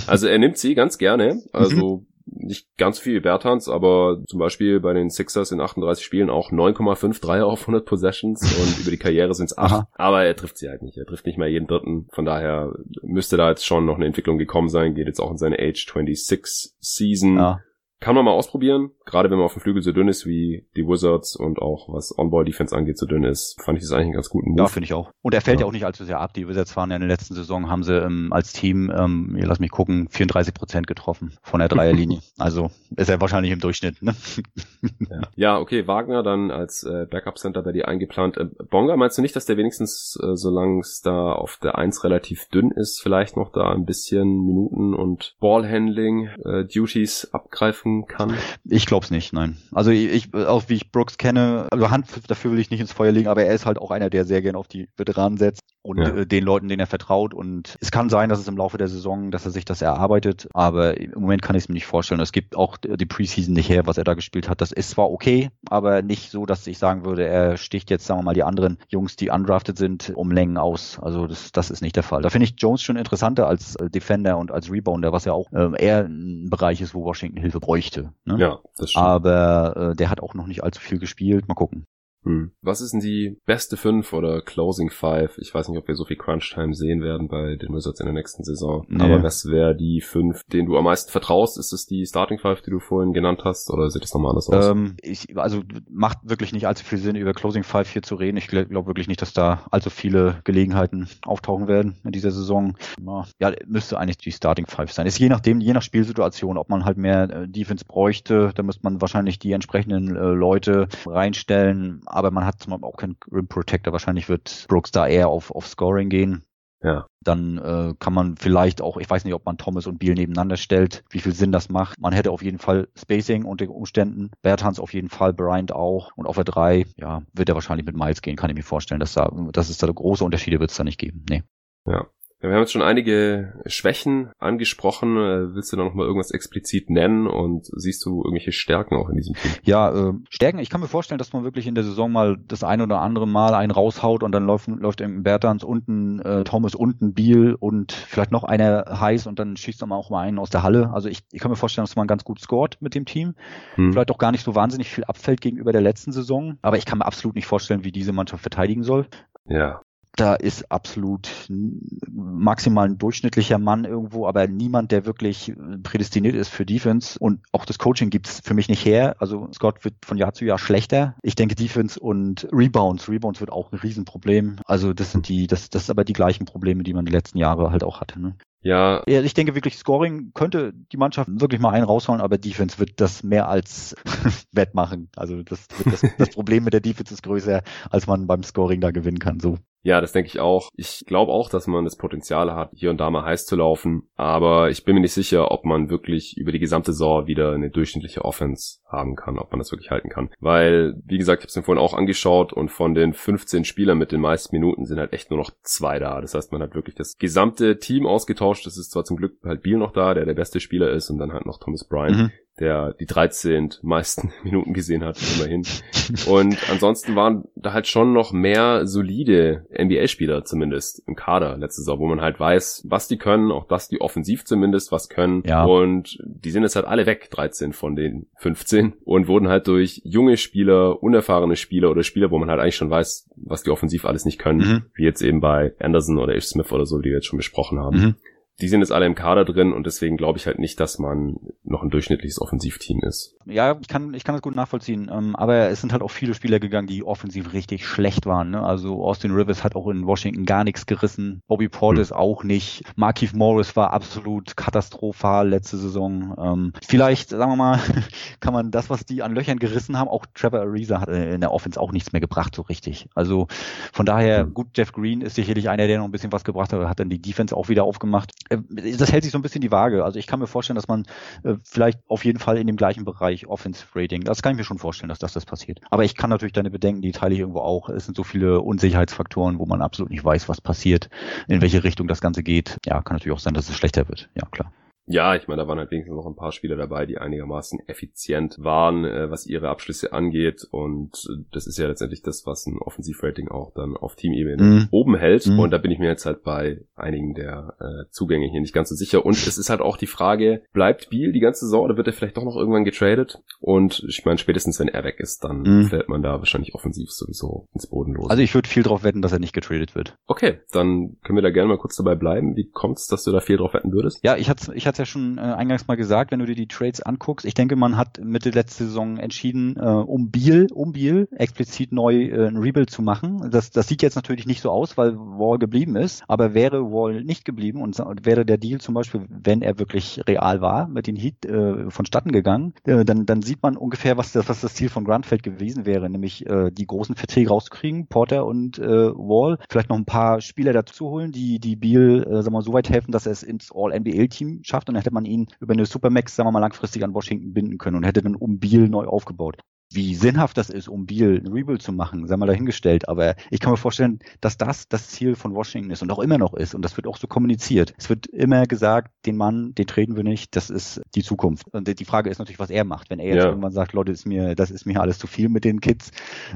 also er nimmt sie ganz gerne. Also mhm nicht ganz viel Bertans, aber zum Beispiel bei den Sixers in 38 Spielen auch 9,5 Dreier auf 100 Possessions und über die Karriere sind es 8. Aber er trifft sie halt nicht. Er trifft nicht mal jeden dritten. Von daher müsste da jetzt schon noch eine Entwicklung gekommen sein. Geht jetzt auch in seine Age 26 Season. Ja. Kann man mal ausprobieren. Gerade wenn man auf dem Flügel so dünn ist wie die Wizards und auch was On-Ball-Defense angeht so dünn ist, fand ich das eigentlich einen ganz guten Move. Ja, finde ich auch. Und er fällt ja. ja. auch nicht allzu sehr ab. Die Wizards waren ja in der letzten Saison, haben sie ähm, als Team, ähm, lass mich gucken, 34 Prozent getroffen von der Dreierlinie. also ist er wahrscheinlich im Durchschnitt. Ne? ja. ja, okay, Wagner dann als äh, Backup-Center bei dir eingeplant. Äh, Bonga, meinst du nicht, dass der wenigstens, äh, solange es da auf der Eins relativ dünn ist, vielleicht noch da ein bisschen Minuten und Ballhandling-Duties äh, abgreifen kann? Ich glaube es nicht, nein. Also ich, auch wie ich Brooks kenne, also Hand dafür will ich nicht ins Feuer legen, aber er ist halt auch einer, der sehr gern auf die Veteranen setzt und ja. äh, den Leuten, denen er vertraut. Und es kann sein, dass es im Laufe der Saison, dass er sich das erarbeitet, aber im Moment kann ich es mir nicht vorstellen. Es gibt auch die Preseason nicht her, was er da gespielt hat. Das ist zwar okay, aber nicht so, dass ich sagen würde, er sticht jetzt, sagen wir mal, die anderen Jungs, die undrafted sind, um Längen aus. Also das, das ist nicht der Fall. Da finde ich Jones schon interessanter als Defender und als Rebounder, was ja auch äh, eher ein Bereich ist, wo Washington Hilfe bräuchte. Ne? Ja. Aber äh, der hat auch noch nicht allzu viel gespielt. Mal gucken. Hm. Was ist denn die beste 5 oder Closing 5? Ich weiß nicht, ob wir so viel Crunch-Time sehen werden bei den Wizards in der nächsten Saison. Nee. Aber was wäre die 5, denen du am meisten vertraust? Ist es die Starting 5, die du vorhin genannt hast? Oder sieht es nochmal anders aus? Ähm, ich, also macht wirklich nicht allzu viel Sinn, über Closing 5 hier zu reden. Ich glaube wirklich nicht, dass da allzu viele Gelegenheiten auftauchen werden in dieser Saison. Ja, müsste eigentlich die Starting 5 sein. Ist je nachdem, je nach Spielsituation, ob man halt mehr äh, Defense bräuchte, dann müsste man wahrscheinlich die entsprechenden äh, Leute reinstellen aber man hat zum Beispiel auch keinen Rim Protector. Wahrscheinlich wird Brooks da eher auf, auf Scoring gehen. Ja. Dann äh, kann man vielleicht auch, ich weiß nicht, ob man Thomas und Beal nebeneinander stellt, wie viel Sinn das macht. Man hätte auf jeden Fall Spacing unter Umständen. Bertans auf jeden Fall, Bryant auch. Und auf der 3, ja, wird er wahrscheinlich mit Miles gehen, kann ich mir vorstellen. Dass, da, dass es da große Unterschiede wird es da nicht geben. Nee. Ja. Ja, wir haben jetzt schon einige Schwächen angesprochen. Äh, willst du da noch mal irgendwas explizit nennen und siehst du irgendwelche Stärken auch in diesem Team? Ja, äh, Stärken. Ich kann mir vorstellen, dass man wirklich in der Saison mal das ein oder andere Mal einen raushaut und dann läuft, läuft im Bertans unten äh, Thomas unten Biel und vielleicht noch einer heiß und dann schießt er mal auch mal einen aus der Halle. Also ich, ich kann mir vorstellen, dass man ganz gut scored mit dem Team. Hm. Vielleicht auch gar nicht so wahnsinnig viel abfällt gegenüber der letzten Saison. Aber ich kann mir absolut nicht vorstellen, wie diese Mannschaft verteidigen soll. Ja da ist absolut maximal ein durchschnittlicher Mann irgendwo, aber niemand, der wirklich prädestiniert ist für Defense. Und auch das Coaching gibt's für mich nicht her. Also Scott wird von Jahr zu Jahr schlechter. Ich denke Defense und Rebounds. Rebounds wird auch ein Riesenproblem. Also das sind die, das, das ist aber die gleichen Probleme, die man die letzten Jahre halt auch hatte. Ne? Ja. ja. Ich denke wirklich, Scoring könnte die Mannschaft wirklich mal einen raushauen, aber Defense wird das mehr als wettmachen. Also das, das, das Problem mit der Defense ist größer, als man beim Scoring da gewinnen kann. So. Ja, das denke ich auch. Ich glaube auch, dass man das Potenzial hat, hier und da mal heiß zu laufen. Aber ich bin mir nicht sicher, ob man wirklich über die gesamte Saison wieder eine durchschnittliche Offense haben kann, ob man das wirklich halten kann. Weil, wie gesagt, ich habe es mir vorhin auch angeschaut und von den 15 Spielern mit den meisten Minuten sind halt echt nur noch zwei da. Das heißt, man hat wirklich das gesamte Team ausgetauscht. Das ist zwar zum Glück halt Biel noch da, der der beste Spieler ist und dann halt noch Thomas Bryant, mhm der die 13 meisten Minuten gesehen hat, immerhin. Und ansonsten waren da halt schon noch mehr solide NBA-Spieler zumindest im Kader letzte Saison, wo man halt weiß, was die können, auch dass die offensiv zumindest was können. Ja. Und die sind jetzt halt alle weg, 13 von den 15, und wurden halt durch junge Spieler, unerfahrene Spieler oder Spieler, wo man halt eigentlich schon weiß, was die offensiv alles nicht können, mhm. wie jetzt eben bei Anderson oder Ish Smith oder so, die wir jetzt schon besprochen haben. Mhm die sind jetzt alle im Kader drin und deswegen glaube ich halt nicht, dass man noch ein durchschnittliches Offensivteam ist. Ja, ich kann, ich kann das gut nachvollziehen. Ähm, aber es sind halt auch viele Spieler gegangen, die offensiv richtig schlecht waren. Ne? Also Austin Rivers hat auch in Washington gar nichts gerissen. Bobby Portis hm. auch nicht. Markeith Morris war absolut katastrophal letzte Saison. Ähm, vielleicht, sagen wir mal, kann man das, was die an Löchern gerissen haben, auch Trevor Ariza hat in der Offense auch nichts mehr gebracht, so richtig. Also von daher, hm. gut, Jeff Green ist sicherlich einer, der noch ein bisschen was gebracht hat, hat dann die Defense auch wieder aufgemacht. Äh, das hält sich so ein bisschen die Waage. Also ich kann mir vorstellen, dass man äh, vielleicht auf jeden Fall in dem gleichen Bereich Offensive Rating, das kann ich mir schon vorstellen, dass das, das passiert. Aber ich kann natürlich deine Bedenken, die teile ich irgendwo auch. Es sind so viele Unsicherheitsfaktoren, wo man absolut nicht weiß, was passiert, in welche Richtung das Ganze geht. Ja, kann natürlich auch sein, dass es schlechter wird. Ja, klar. Ja, ich meine, da waren halt wenigstens noch ein paar Spieler dabei, die einigermaßen effizient waren, äh, was ihre Abschlüsse angeht. Und das ist ja letztendlich das, was ein Offensivrating auch dann auf Teamebene mhm. oben hält. Mhm. Und da bin ich mir jetzt halt bei einigen der äh, Zugänge hier nicht ganz so sicher. Und es ist halt auch die Frage, bleibt Beal die ganze Saison oder wird er vielleicht doch noch irgendwann getradet? Und ich meine, spätestens wenn er weg ist, dann mhm. fällt man da wahrscheinlich offensiv sowieso ins Bodenlose. Also ich würde viel drauf wetten, dass er nicht getradet wird. Okay, dann können wir da gerne mal kurz dabei bleiben. Wie kommt es, dass du da viel drauf wetten würdest? Ja, ich hatte ich hatte ja schon äh, eingangs mal gesagt, wenn du dir die Trades anguckst, ich denke, man hat Mitte letzte Saison entschieden, äh, um Biel, um Biel explizit neu äh, ein Rebuild zu machen. Das, das sieht jetzt natürlich nicht so aus, weil Wall geblieben ist, aber wäre Wall nicht geblieben und, und wäre der Deal zum Beispiel, wenn er wirklich real war, mit den Heat äh, vonstatten gegangen, äh, dann, dann sieht man ungefähr, was das, was das Ziel von Grandfeld gewesen wäre, nämlich äh, die großen Verträge rauszukriegen, Porter und äh, Wall, vielleicht noch ein paar Spieler dazu holen, die, die Biel, äh, sagen wir mal, so weit helfen, dass er es ins All-NBA-Team schafft und dann hätte man ihn über eine Supermax, sagen wir mal, langfristig an Washington binden können und hätte dann um Biel neu aufgebaut. Wie sinnhaft das ist, um Beal ein Rebuild zu machen, sei mal dahingestellt. Aber ich kann mir vorstellen, dass das das Ziel von Washington ist und auch immer noch ist. Und das wird auch so kommuniziert. Es wird immer gesagt, den Mann, den treten wir nicht, das ist die Zukunft. Und die Frage ist natürlich, was er macht. Wenn er jetzt ja. irgendwann sagt, Leute, ist mir, das ist mir alles zu viel mit den Kids,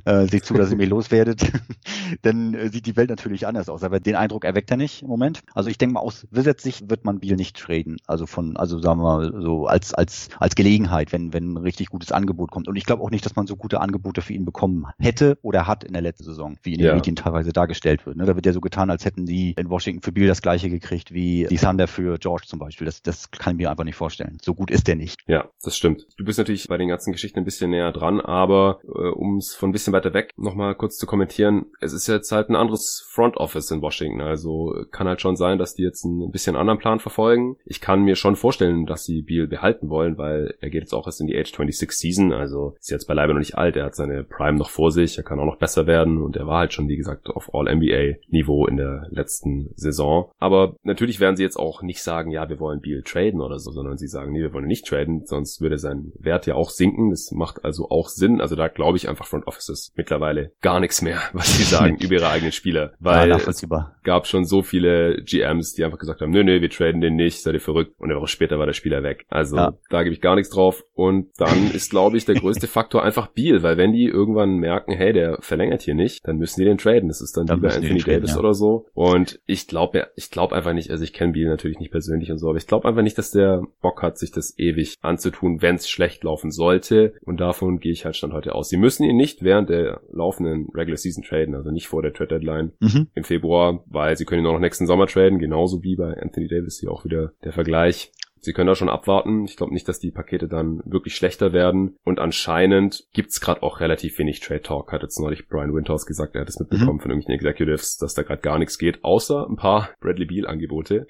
äh, seht zu, dass ihr mich loswerdet, dann äh, sieht die Welt natürlich anders aus. Aber den Eindruck erweckt er nicht im Moment. Also ich denke mal, aus Wizards Sicht wird man Beal nicht traden. Also von, also sagen wir mal, so als, als, als Gelegenheit, wenn, wenn ein richtig gutes Angebot kommt. Und ich glaube auch nicht, dass man so gute Angebote für ihn bekommen hätte oder hat in der letzten Saison, wie in den ja. Medien teilweise dargestellt wird. Ne? Da wird ja so getan, als hätten die in Washington für Bill das gleiche gekriegt wie die Thunder für George zum Beispiel. Das, das kann ich mir einfach nicht vorstellen. So gut ist der nicht. Ja, das stimmt. Du bist natürlich bei den ganzen Geschichten ein bisschen näher dran, aber äh, um es von ein bisschen weiter weg nochmal kurz zu kommentieren, es ist jetzt halt ein anderes Front Office in Washington. Also kann halt schon sein, dass die jetzt ein bisschen anderen Plan verfolgen. Ich kann mir schon vorstellen, dass sie Biel behalten wollen, weil er geht jetzt auch erst in die Age 26 Season, also ist jetzt bei beileibe noch nicht alt. Er hat seine Prime noch vor sich, er kann auch noch besser werden und er war halt schon, wie gesagt, auf All-NBA-Niveau in der letzten Saison. Aber natürlich werden sie jetzt auch nicht sagen, ja, wir wollen Beal traden oder so, sondern sie sagen, nee, wir wollen ihn nicht traden, sonst würde sein Wert ja auch sinken. Das macht also auch Sinn. Also da glaube ich einfach Front Offices mittlerweile gar nichts mehr, was sie sagen über ihre eigenen Spieler, weil ja, es gab schon so viele GMs, die einfach gesagt haben, nö, nö, wir traden den nicht, seid ihr verrückt. Und eine Woche später war der Spieler weg. Also ja. da gebe ich gar nichts drauf. Und dann ist, glaube ich, der größte Faktor einfach Beal, weil wenn die irgendwann merken, hey, der verlängert hier nicht, dann müssen die den traden. Das ist dann, dann wie bei Anthony Davis ja. oder so. Und ich glaube, ich glaube einfach nicht, also ich kenne Beal natürlich nicht persönlich und so, aber ich glaube einfach nicht, dass der Bock hat, sich das ewig anzutun, wenn es schlecht laufen sollte. Und davon gehe ich halt stand heute aus. Sie müssen ihn nicht während der laufenden Regular Season traden, also nicht vor der Trade Deadline mhm. im Februar, weil sie können ihn auch noch nächsten Sommer traden, genauso wie bei Anthony Davis hier auch wieder der Vergleich. Sie können da schon abwarten. Ich glaube nicht, dass die Pakete dann wirklich schlechter werden. Und anscheinend gibt's gerade auch relativ wenig Trade Talk. Hat jetzt neulich Brian Winters gesagt, er hat es mitbekommen mhm. von irgendwelchen Executives, dass da gerade gar nichts geht, außer ein paar Bradley Beal Angebote.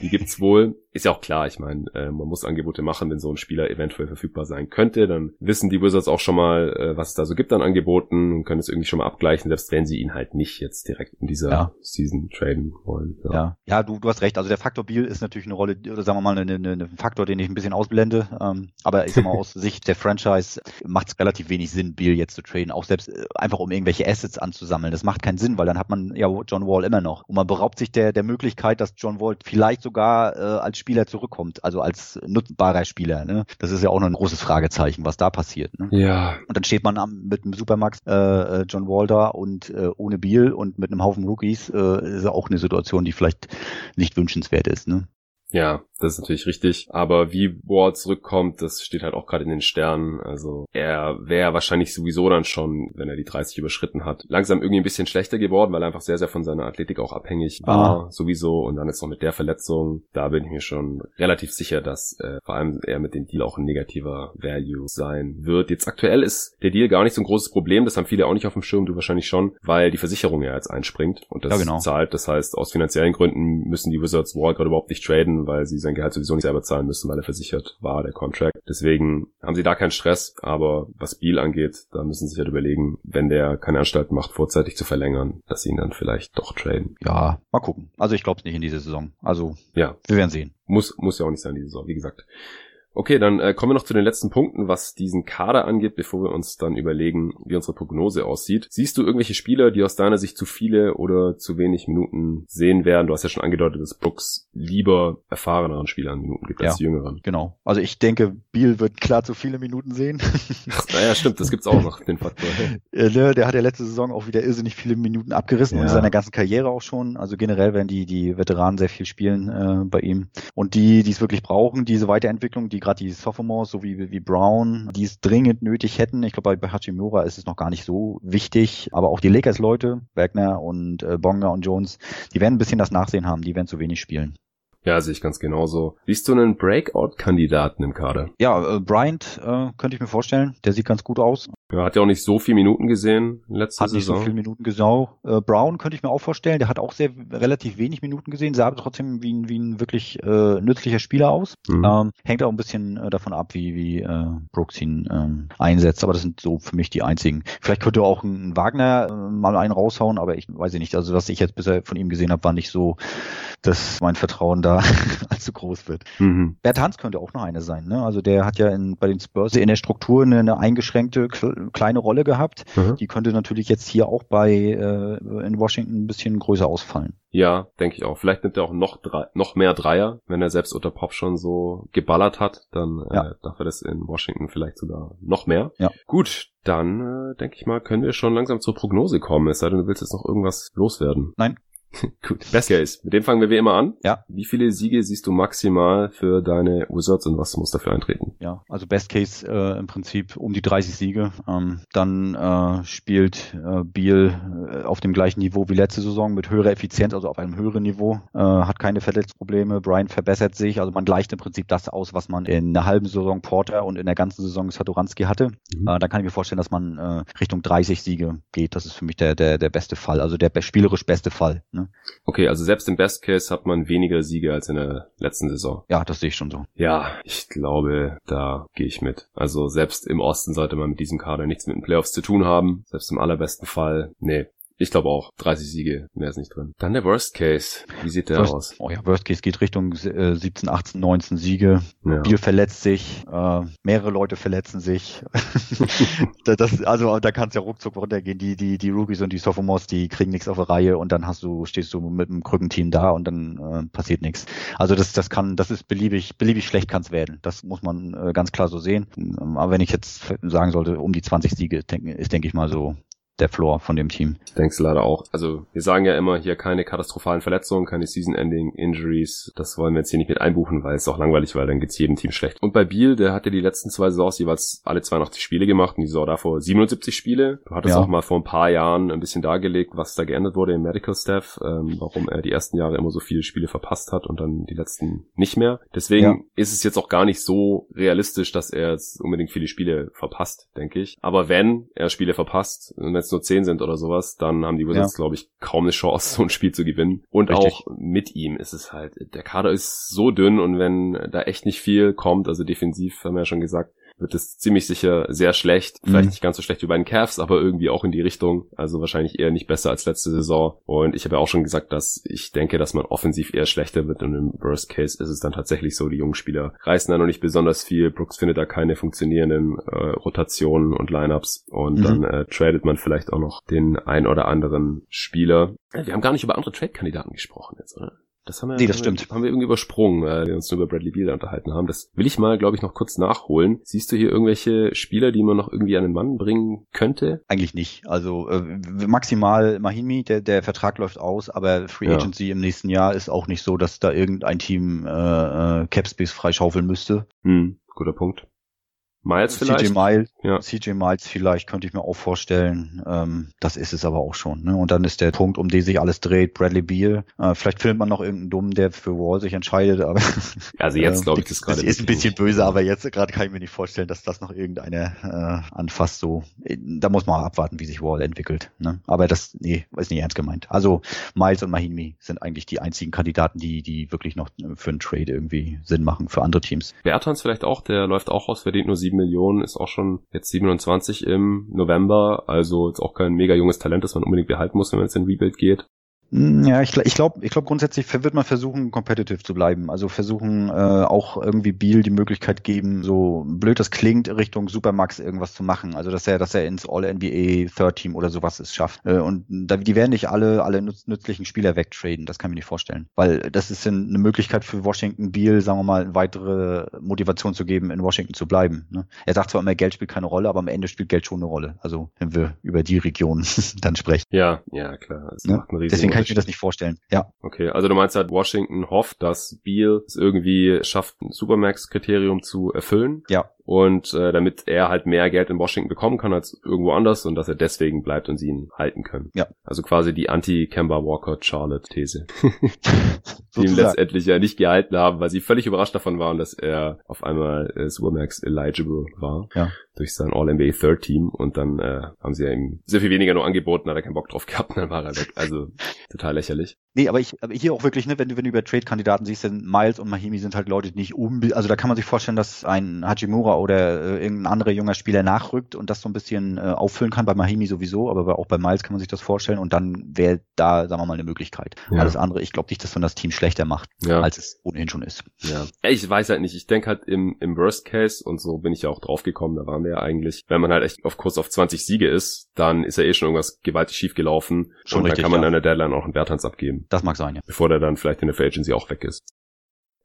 Die gibt's wohl. Ist ja auch klar, ich meine, äh, man muss Angebote machen, wenn so ein Spieler eventuell verfügbar sein könnte. Dann wissen die Wizards auch schon mal, äh, was es da so gibt an Angeboten und können es irgendwie schon mal abgleichen, selbst wenn sie ihn halt nicht jetzt direkt in dieser ja. Season traden wollen. Ja, ja, ja du, du hast recht. Also der Faktor Beal ist natürlich eine Rolle, oder sagen wir mal, eine, eine, ein Faktor, den ich ein bisschen ausblende. Ähm, aber ich sag mal, aus Sicht der Franchise macht es relativ wenig Sinn, Beal jetzt zu traden. Auch selbst äh, einfach um irgendwelche Assets anzusammeln. Das macht keinen Sinn, weil dann hat man ja John Wall immer noch. Und man beraubt sich der, der Möglichkeit, dass John Wall vielleicht sogar äh, als Spieler zurückkommt, also als nutzbarer Spieler. Ne? Das ist ja auch noch ein großes Fragezeichen, was da passiert. Ne? Ja. Und dann steht man am, mit einem Supermax äh, äh John Wall da und äh, ohne Beal und mit einem Haufen Rookies äh, ist ja auch eine Situation, die vielleicht nicht wünschenswert ist. Ne? Ja, das ist natürlich richtig. Aber wie Ward zurückkommt, das steht halt auch gerade in den Sternen. Also er wäre wahrscheinlich sowieso dann schon, wenn er die 30 überschritten hat, langsam irgendwie ein bisschen schlechter geworden, weil er einfach sehr, sehr von seiner Athletik auch abhängig war, ah. sowieso. Und dann ist noch mit der Verletzung, da bin ich mir schon relativ sicher, dass äh, vor allem er mit dem Deal auch ein negativer Value sein wird. Jetzt aktuell ist der Deal gar nicht so ein großes Problem. Das haben viele auch nicht auf dem Schirm, du wahrscheinlich schon, weil die Versicherung ja jetzt einspringt und das ja, genau. zahlt. Das heißt, aus finanziellen Gründen müssen die Wizards Wall gerade überhaupt nicht traden, weil sie sein Gehalt sowieso nicht selber zahlen müssen, weil er versichert war, der Contract. Deswegen haben sie da keinen Stress, aber was Beal angeht, da müssen sie sich halt überlegen, wenn der keine Anstalt macht, vorzeitig zu verlängern, dass sie ihn dann vielleicht doch traden. Ja, mal gucken. Also ich glaube es nicht in dieser Saison. Also ja. wir werden sehen. Muss, muss ja auch nicht sein, diese Saison. Wie gesagt, Okay, dann äh, kommen wir noch zu den letzten Punkten, was diesen Kader angeht, bevor wir uns dann überlegen, wie unsere Prognose aussieht. Siehst du irgendwelche Spieler, die aus deiner Sicht zu viele oder zu wenig Minuten sehen werden? Du hast ja schon angedeutet, dass Brooks lieber erfahreneren Spielern Minuten gibt ja, als jüngeren. Genau. Also ich denke, Biel wird klar zu viele Minuten sehen. naja, stimmt, das gibt's auch noch, den Faktor. Äh, ne, der hat ja letzte Saison auch wieder irrsinnig viele Minuten abgerissen ja. und in seiner ganzen Karriere auch schon. Also generell werden die, die Veteranen sehr viel spielen äh, bei ihm. Und die, die es wirklich brauchen, diese Weiterentwicklung, die gerade die Sophomores, so wie, wie Brown, die es dringend nötig hätten. Ich glaube, bei Hachimura ist es noch gar nicht so wichtig. Aber auch die Lakers-Leute, Wagner und äh, Bonga und Jones, die werden ein bisschen das Nachsehen haben. Die werden zu wenig spielen. Ja, sehe ich ganz genauso. Siehst du einen Breakout-Kandidaten im Kader? Ja, äh, Bryant äh, könnte ich mir vorstellen. Der sieht ganz gut aus. Ja, hat ja auch nicht so viel Minuten gesehen letzte hat Saison. Hat nicht so viel Minuten gesehen. Äh, Brown könnte ich mir auch vorstellen. Der hat auch sehr relativ wenig Minuten gesehen. Sah aber trotzdem wie ein, wie ein wirklich äh, nützlicher Spieler aus. Mhm. Ähm, hängt auch ein bisschen äh, davon ab, wie, wie äh, Brooks ihn ähm, einsetzt. Aber das sind so für mich die einzigen. Vielleicht könnte auch ein Wagner äh, mal einen raushauen, aber ich weiß nicht. Also was ich jetzt bisher von ihm gesehen habe, war nicht so, dass mein Vertrauen da allzu groß wird. Mhm. Bert Hans könnte auch noch eine sein. Ne? Also der hat ja in, bei den Spurs in der Struktur eine, eine eingeschränkte kleine Rolle gehabt. Mhm. Die könnte natürlich jetzt hier auch bei äh, in Washington ein bisschen größer ausfallen. Ja, denke ich auch. Vielleicht nimmt er auch noch drei, noch mehr Dreier, wenn er selbst unter Pop schon so geballert hat, dann äh, ja. darf er das in Washington vielleicht sogar noch mehr. Ja. Gut, dann äh, denke ich mal, können wir schon langsam zur Prognose kommen. Es sei denn, du willst jetzt noch irgendwas loswerden. Nein, Gut, Best Case. Mit dem fangen wir wie immer an. Ja. Wie viele Siege siehst du maximal für deine Wizards und was muss dafür eintreten? Ja, also Best Case äh, im Prinzip um die 30 Siege. Ähm, dann äh, spielt äh, Beal äh, auf dem gleichen Niveau wie letzte Saison mit höherer Effizienz, also auf einem höheren Niveau. Äh, hat keine Verletzungsprobleme. Brian verbessert sich. Also man gleicht im Prinzip das aus, was man in einer halben Saison Porter und in der ganzen Saison Satoranski hatte. Mhm. Äh, da kann ich mir vorstellen, dass man äh, Richtung 30 Siege geht. Das ist für mich der, der, der beste Fall, also der spielerisch beste Fall. Ne? Okay, also selbst im Best Case hat man weniger Siege als in der letzten Saison. Ja, das sehe ich schon so. Ja, ich glaube, da gehe ich mit. Also selbst im Osten sollte man mit diesem Kader nichts mit den Playoffs zu tun haben. Selbst im allerbesten Fall. Nee, ich glaube auch. 30 Siege, mehr ist nicht drin. Dann der Worst Case. Wie sieht der Worst, aus? Oh ja, Worst Case geht Richtung äh, 17, 18, 19 Siege. Ja. Biel verletzt sich, äh, mehrere Leute verletzen sich. das, also da kann es ja ruckzuck runtergehen. Die, die, die Rookies und die Sophomores, die kriegen nichts auf der Reihe und dann hast du, stehst du mit einem Krückenteam da und dann äh, passiert nichts. Also das, das kann, das ist beliebig, beliebig schlecht kann es werden. Das muss man äh, ganz klar so sehen. Aber wenn ich jetzt sagen sollte, um die 20 Siege, denk, ist denke ich mal so der Floor von dem Team. Ich denke leider auch. Also wir sagen ja immer hier keine katastrophalen Verletzungen, keine Season-Ending-Injuries. Das wollen wir jetzt hier nicht mit einbuchen, weil es auch langweilig, weil dann geht's jedem Team schlecht. Und bei Biel, der hat ja die letzten zwei Saisons jeweils alle 82 Spiele gemacht und die Saison davor 77 Spiele. Du hattest Ja. auch mal vor ein paar Jahren ein bisschen dargelegt, was da geändert wurde im Medical Staff, ähm, warum er die ersten Jahre immer so viele Spiele verpasst hat und dann die letzten nicht mehr. Deswegen Ja. ist es jetzt auch gar nicht so realistisch, dass er jetzt unbedingt viele Spiele verpasst, denke ich. Aber wenn er Spiele verpasst, wenn es nur 10 sind oder sowas, dann haben die Wizards, glaube ich, kaum eine Chance, so ein Spiel zu gewinnen. Und Richtig. auch mit ihm ist es halt, der Kader ist so dünn und wenn da echt nicht viel kommt, also defensiv haben wir ja schon gesagt, wird es ziemlich sicher sehr schlecht. Vielleicht Mhm. nicht ganz so schlecht wie bei den Cavs, aber irgendwie auch in die Richtung. Also wahrscheinlich eher nicht besser als letzte Saison. Und ich habe ja auch schon gesagt, dass ich denke, dass man offensiv eher schlechter wird. Und im Worst Case ist es dann tatsächlich so, die jungen Spieler reißen da noch nicht besonders viel. Brooks findet da keine funktionierenden äh, Rotationen und Lineups. Und Mhm. dann äh, tradet man vielleicht auch noch den ein oder anderen Spieler. Wir haben gar nicht über andere Trade-Kandidaten gesprochen jetzt, oder? Das haben wir, Nee, das haben wir, stimmt. haben wir irgendwie übersprungen, weil wir uns nur über Bradley Beal unterhalten haben. Das will ich mal, glaube ich, noch kurz nachholen. Siehst du hier irgendwelche Spieler, die man noch irgendwie an den Mann bringen könnte? Eigentlich nicht. Also äh, maximal Mahimi, der, der Vertrag läuft aus, aber Free Ja. Agency im nächsten Jahr ist auch nicht so, dass da irgendein Team äh, äh, Capspace freischaufeln müsste. Hm, guter Punkt. Miles vielleicht? CJ Miles, Ja. CJ Miles vielleicht könnte ich mir auch vorstellen. Ähm, das ist es aber auch schon. Ne? Und dann ist der Punkt, um den sich alles dreht, Bradley Beal. Äh, vielleicht findet man noch irgendeinen Dummen, der für Wall sich entscheidet, aber Also jetzt äh, glaube ich das gerade. Das ist ein bisschen böse, aber jetzt gerade kann ich mir nicht vorstellen, dass das noch irgendeiner äh, anfasst. So, Äh, da muss man abwarten, wie sich Wall entwickelt. Ne? Aber das, nee, ist nicht ernst gemeint. Also Miles und Mahimi sind eigentlich die einzigen Kandidaten, die die wirklich noch äh, für einen Trade irgendwie Sinn machen für andere Teams. Bertans vielleicht auch, der läuft auch aus, verdient nur 7 Millionen, ist auch schon jetzt 27 im November, also jetzt auch kein mega junges Talent, das man unbedingt behalten muss, wenn man jetzt in Rebuild geht. Ja, ich, ich glaube, ich glaub, grundsätzlich wird man versuchen, competitive zu bleiben. Also versuchen äh, auch irgendwie Beal die Möglichkeit geben, so blöd das klingt, Richtung Supermax irgendwas zu machen. Also dass er, dass er ins All-NBA Third Team oder sowas es schafft. Äh, und da, die werden nicht alle, alle nütz, nützlichen Spieler wegtraden. Das kann ich mir nicht vorstellen. Weil das ist eine Möglichkeit für Washington Beal, sagen wir mal, eine weitere Motivation zu geben, in Washington zu bleiben. Ne? Er sagt zwar immer, Geld spielt keine Rolle, aber am Ende spielt Geld schon eine Rolle. Also wenn wir über die Region dann sprechen. Ja, ja, klar. Das Ne? macht einen riesigen Deswegen kann ich mir das nicht vorstellen. Ja. Okay, also du meinst halt, Washington hofft, dass Beal es irgendwie schafft, ein Supermax-Kriterium zu erfüllen. Ja. Und äh, damit er halt mehr Geld in Washington bekommen kann als irgendwo anders und dass er deswegen bleibt und sie ihn halten können. Ja. Also quasi die Anti-Kemba Walker-Charlotte-These. die ihn letztendlich ja nicht gehalten haben, weil sie völlig überrascht davon waren, dass er auf einmal äh, Supermax eligible war. Ja. Durch sein All-NBA Third Team und dann äh, haben sie ja ihm sehr viel weniger nur angeboten, hat er keinen Bock drauf gehabt und dann war er weg. Also total lächerlich. Nee, aber ich, aber hier auch wirklich, ne, wenn du, wenn du über Trade-Kandidaten siehst, denn Miles und Mahimi sind halt Leute, die nicht unbedingt, also da kann man sich vorstellen, dass ein Hachimura oder äh, irgendein anderer junger Spieler nachrückt und das so ein bisschen äh, auffüllen kann, bei Mahimi sowieso, aber bei, auch bei Miles kann man sich das vorstellen und dann wäre da, sagen wir mal, eine Möglichkeit. Ja. Alles andere, ich glaube nicht, dass man das Team schlechter macht, Ja. als es ohnehin schon ist. Ja, ich weiß halt nicht. Ich denke halt im, im Worst Case, und so bin ich ja auch drauf gekommen, da waren wir ja eigentlich, wenn man halt echt auf Kurs auf 20 Siege ist, dann ist ja eh schon irgendwas gewaltig schief gelaufen. Schon und richtig, dann kann man ja. an der Deadline auch einen Bertans abgeben, Das mag sein, ja. bevor der dann vielleicht in der Free Agency auch weg ist.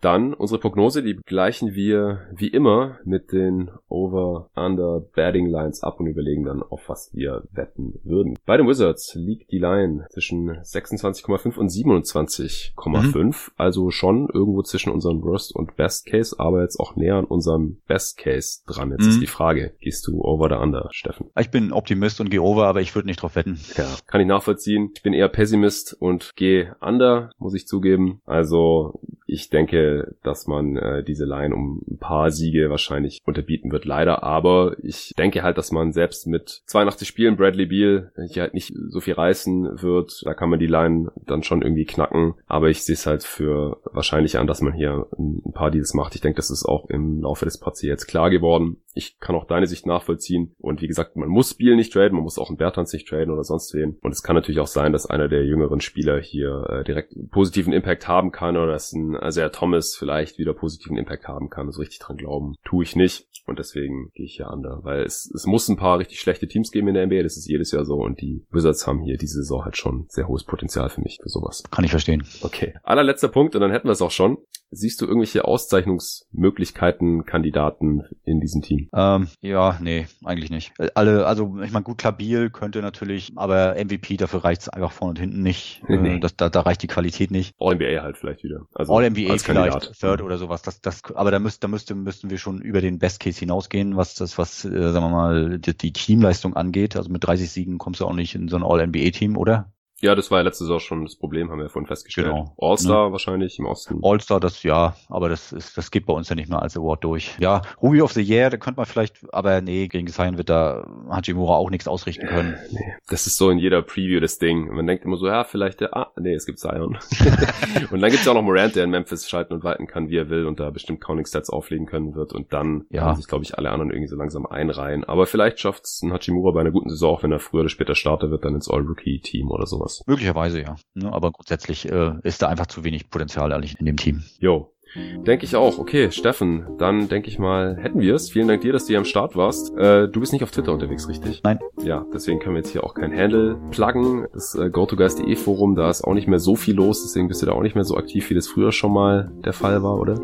Dann unsere Prognose, die gleichen wir wie immer mit den Over-Under-Batting-Lines ab und überlegen dann, auf was wir wetten würden. Bei den Wizards liegt die Line zwischen 26,5 und 27,5, also schon irgendwo zwischen unserem Worst und Best Case, aber jetzt auch näher an unserem Best Case dran. Jetzt Mhm. ist die Frage, gehst du over oder under, Steffen? Ich bin Optimist und gehe over, aber ich würde nicht drauf wetten. Ja, kann ich nachvollziehen. Ich bin eher Pessimist und gehe under, muss ich zugeben. Also ich denke, dass man äh, diese Line um ein paar Siege wahrscheinlich unterbieten wird, leider. Aber ich denke halt, dass man selbst mit 82 Spielen Bradley Beal hier halt nicht so viel reißen wird. Da kann man die Line dann schon irgendwie knacken. Aber ich sehe es halt für wahrscheinlich an, dass man hier ein paar Deals macht. Ich denke, das ist auch im Laufe des Parts jetzt klar geworden. Ich kann auch deine Sicht nachvollziehen. Und wie gesagt, man muss Spiel nicht traden, man muss auch einen Bertans nicht traden oder sonst wen. Und es kann natürlich auch sein, dass einer der jüngeren Spieler hier äh, direkt positiven Impact haben kann oder dass ein Isaiah Thomas vielleicht wieder positiven Impact haben kann. So richtig dran glauben, tue ich nicht. Und deswegen gehe ich hier an, weil es, es muss ein paar richtig schlechte Teams geben in der NBA. Das ist jedes Jahr so. Und die Wizards haben hier diese Saison halt schon sehr hohes Potenzial für mich für sowas. Kann ich verstehen. Okay. Allerletzter Punkt und dann hätten wir es auch schon. Siehst du irgendwelche Auszeichnungsmöglichkeiten, Kandidaten in diesem Team? Ähm, ja, nee, eigentlich nicht. Alle, also ich meine, gut, Klabil könnte natürlich, aber MVP, dafür reicht es einfach vorne und hinten nicht. Nee. Äh, das, da, da reicht die Qualität nicht. All-NBA halt vielleicht wieder. Also All-NBA vielleicht, Third oder sowas. Das, das, aber da, müsst, da müsste, müssten wir schon über den Best Case hinausgehen, was das, was, äh, sagen wir mal, die, die Teamleistung angeht. Also mit 30 Siegen kommst du auch nicht in so ein All-NBA-Team, oder? Ja, das war ja letzte Saison schon das Problem, haben wir ja vorhin festgestellt. Genau. All-Star ne? wahrscheinlich im Osten. All-Star, das ja, aber das ist, das geht bei uns ja nicht mehr als Award durch. Ja, Ruby of the Year, da könnte man vielleicht, aber nee, gegen Zion wird da Hachimura auch nichts ausrichten können. Äh, nee. Das ist so in jeder Preview das Ding. Man denkt immer so, ja, vielleicht der, ah, nee, es gibt Zion. und dann gibt's ja auch noch Morant, der in Memphis schalten und walten kann, wie er will und da bestimmt Counting Stats auflegen können wird und dann ja. haben sich, glaube ich, alle anderen irgendwie so langsam einreihen. Aber vielleicht schafft's ein Hachimura bei einer guten Saison, auch wenn er früher oder später Starter wird, dann ins All-Rookie-Team oder sowas. Möglicherweise, ja. Ne? Aber grundsätzlich äh, ist da einfach zu wenig Potenzial eigentlich in dem Team. Jo, Denke ich auch. Okay, Steffen, dann denke ich mal, hätten wir es. Vielen Dank dir, dass du hier am Start warst. Äh, du bist nicht auf Twitter unterwegs, richtig? Nein. Ja, deswegen können wir jetzt hier auch kein Handle pluggen. Das äh, GoToGuys.de Forum, da ist auch nicht mehr so viel los, deswegen bist du da auch nicht mehr so aktiv, wie das früher schon mal der Fall war, oder?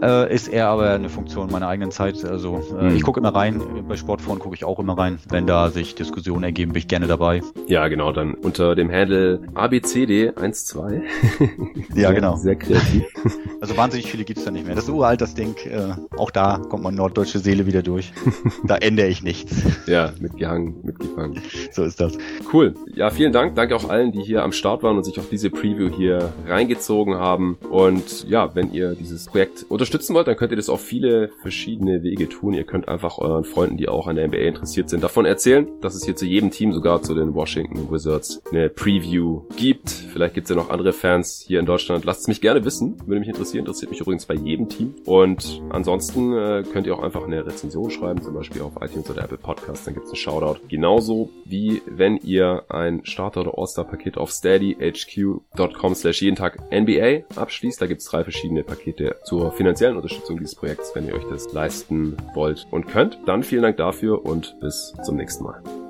Äh, ist eher aber eine Funktion meiner eigenen Zeit. Also äh, hm. ich gucke immer rein, bei Sportforen gucke ich auch immer rein. Wenn da sich Diskussionen ergeben, bin ich gerne dabei. Ja, genau, dann unter dem Handle ABCD12. ja, genau. Sehr kreativ. Also wahnsinnig viele gibt's da nicht mehr. Das ist uralt, das Ding. Äh, auch da kommt man norddeutsche Seele wieder durch. da ändere ich nichts. Ja, mitgehangen, mitgefangen. So ist das. Cool. Ja, vielen Dank. Danke auch allen, die hier am Start waren und sich auf diese Preview hier reingezogen haben. Und ja, wenn ihr dieses Projekt unterstützen wollt, dann könnt ihr das auf viele verschiedene Wege tun. Ihr könnt einfach euren Freunden, die auch an der NBA interessiert sind, davon erzählen, dass es hier zu jedem Team, sogar zu den Washington Wizards, eine Preview gibt. Vielleicht gibt's ja noch andere Fans hier in Deutschland. Lasst es mich gerne wissen. Würde mich interessieren. Interessiert mich übrigens bei jedem Team. Und ansonsten äh, könnt ihr auch einfach eine Rezension schreiben, zum Beispiel auf iTunes oder Apple Podcast. Dann gibt's einen Shoutout. Genauso wie wenn ihr ein Starter- oder All-Star-Paket auf steadyhq.com slash jeden Tag NBA abschließt. Da gibt's drei verschiedene Pakete zur finanziellen Unterstützung dieses Projekts, wenn ihr euch das leisten wollt und könnt. Dann vielen Dank dafür und bis zum nächsten Mal.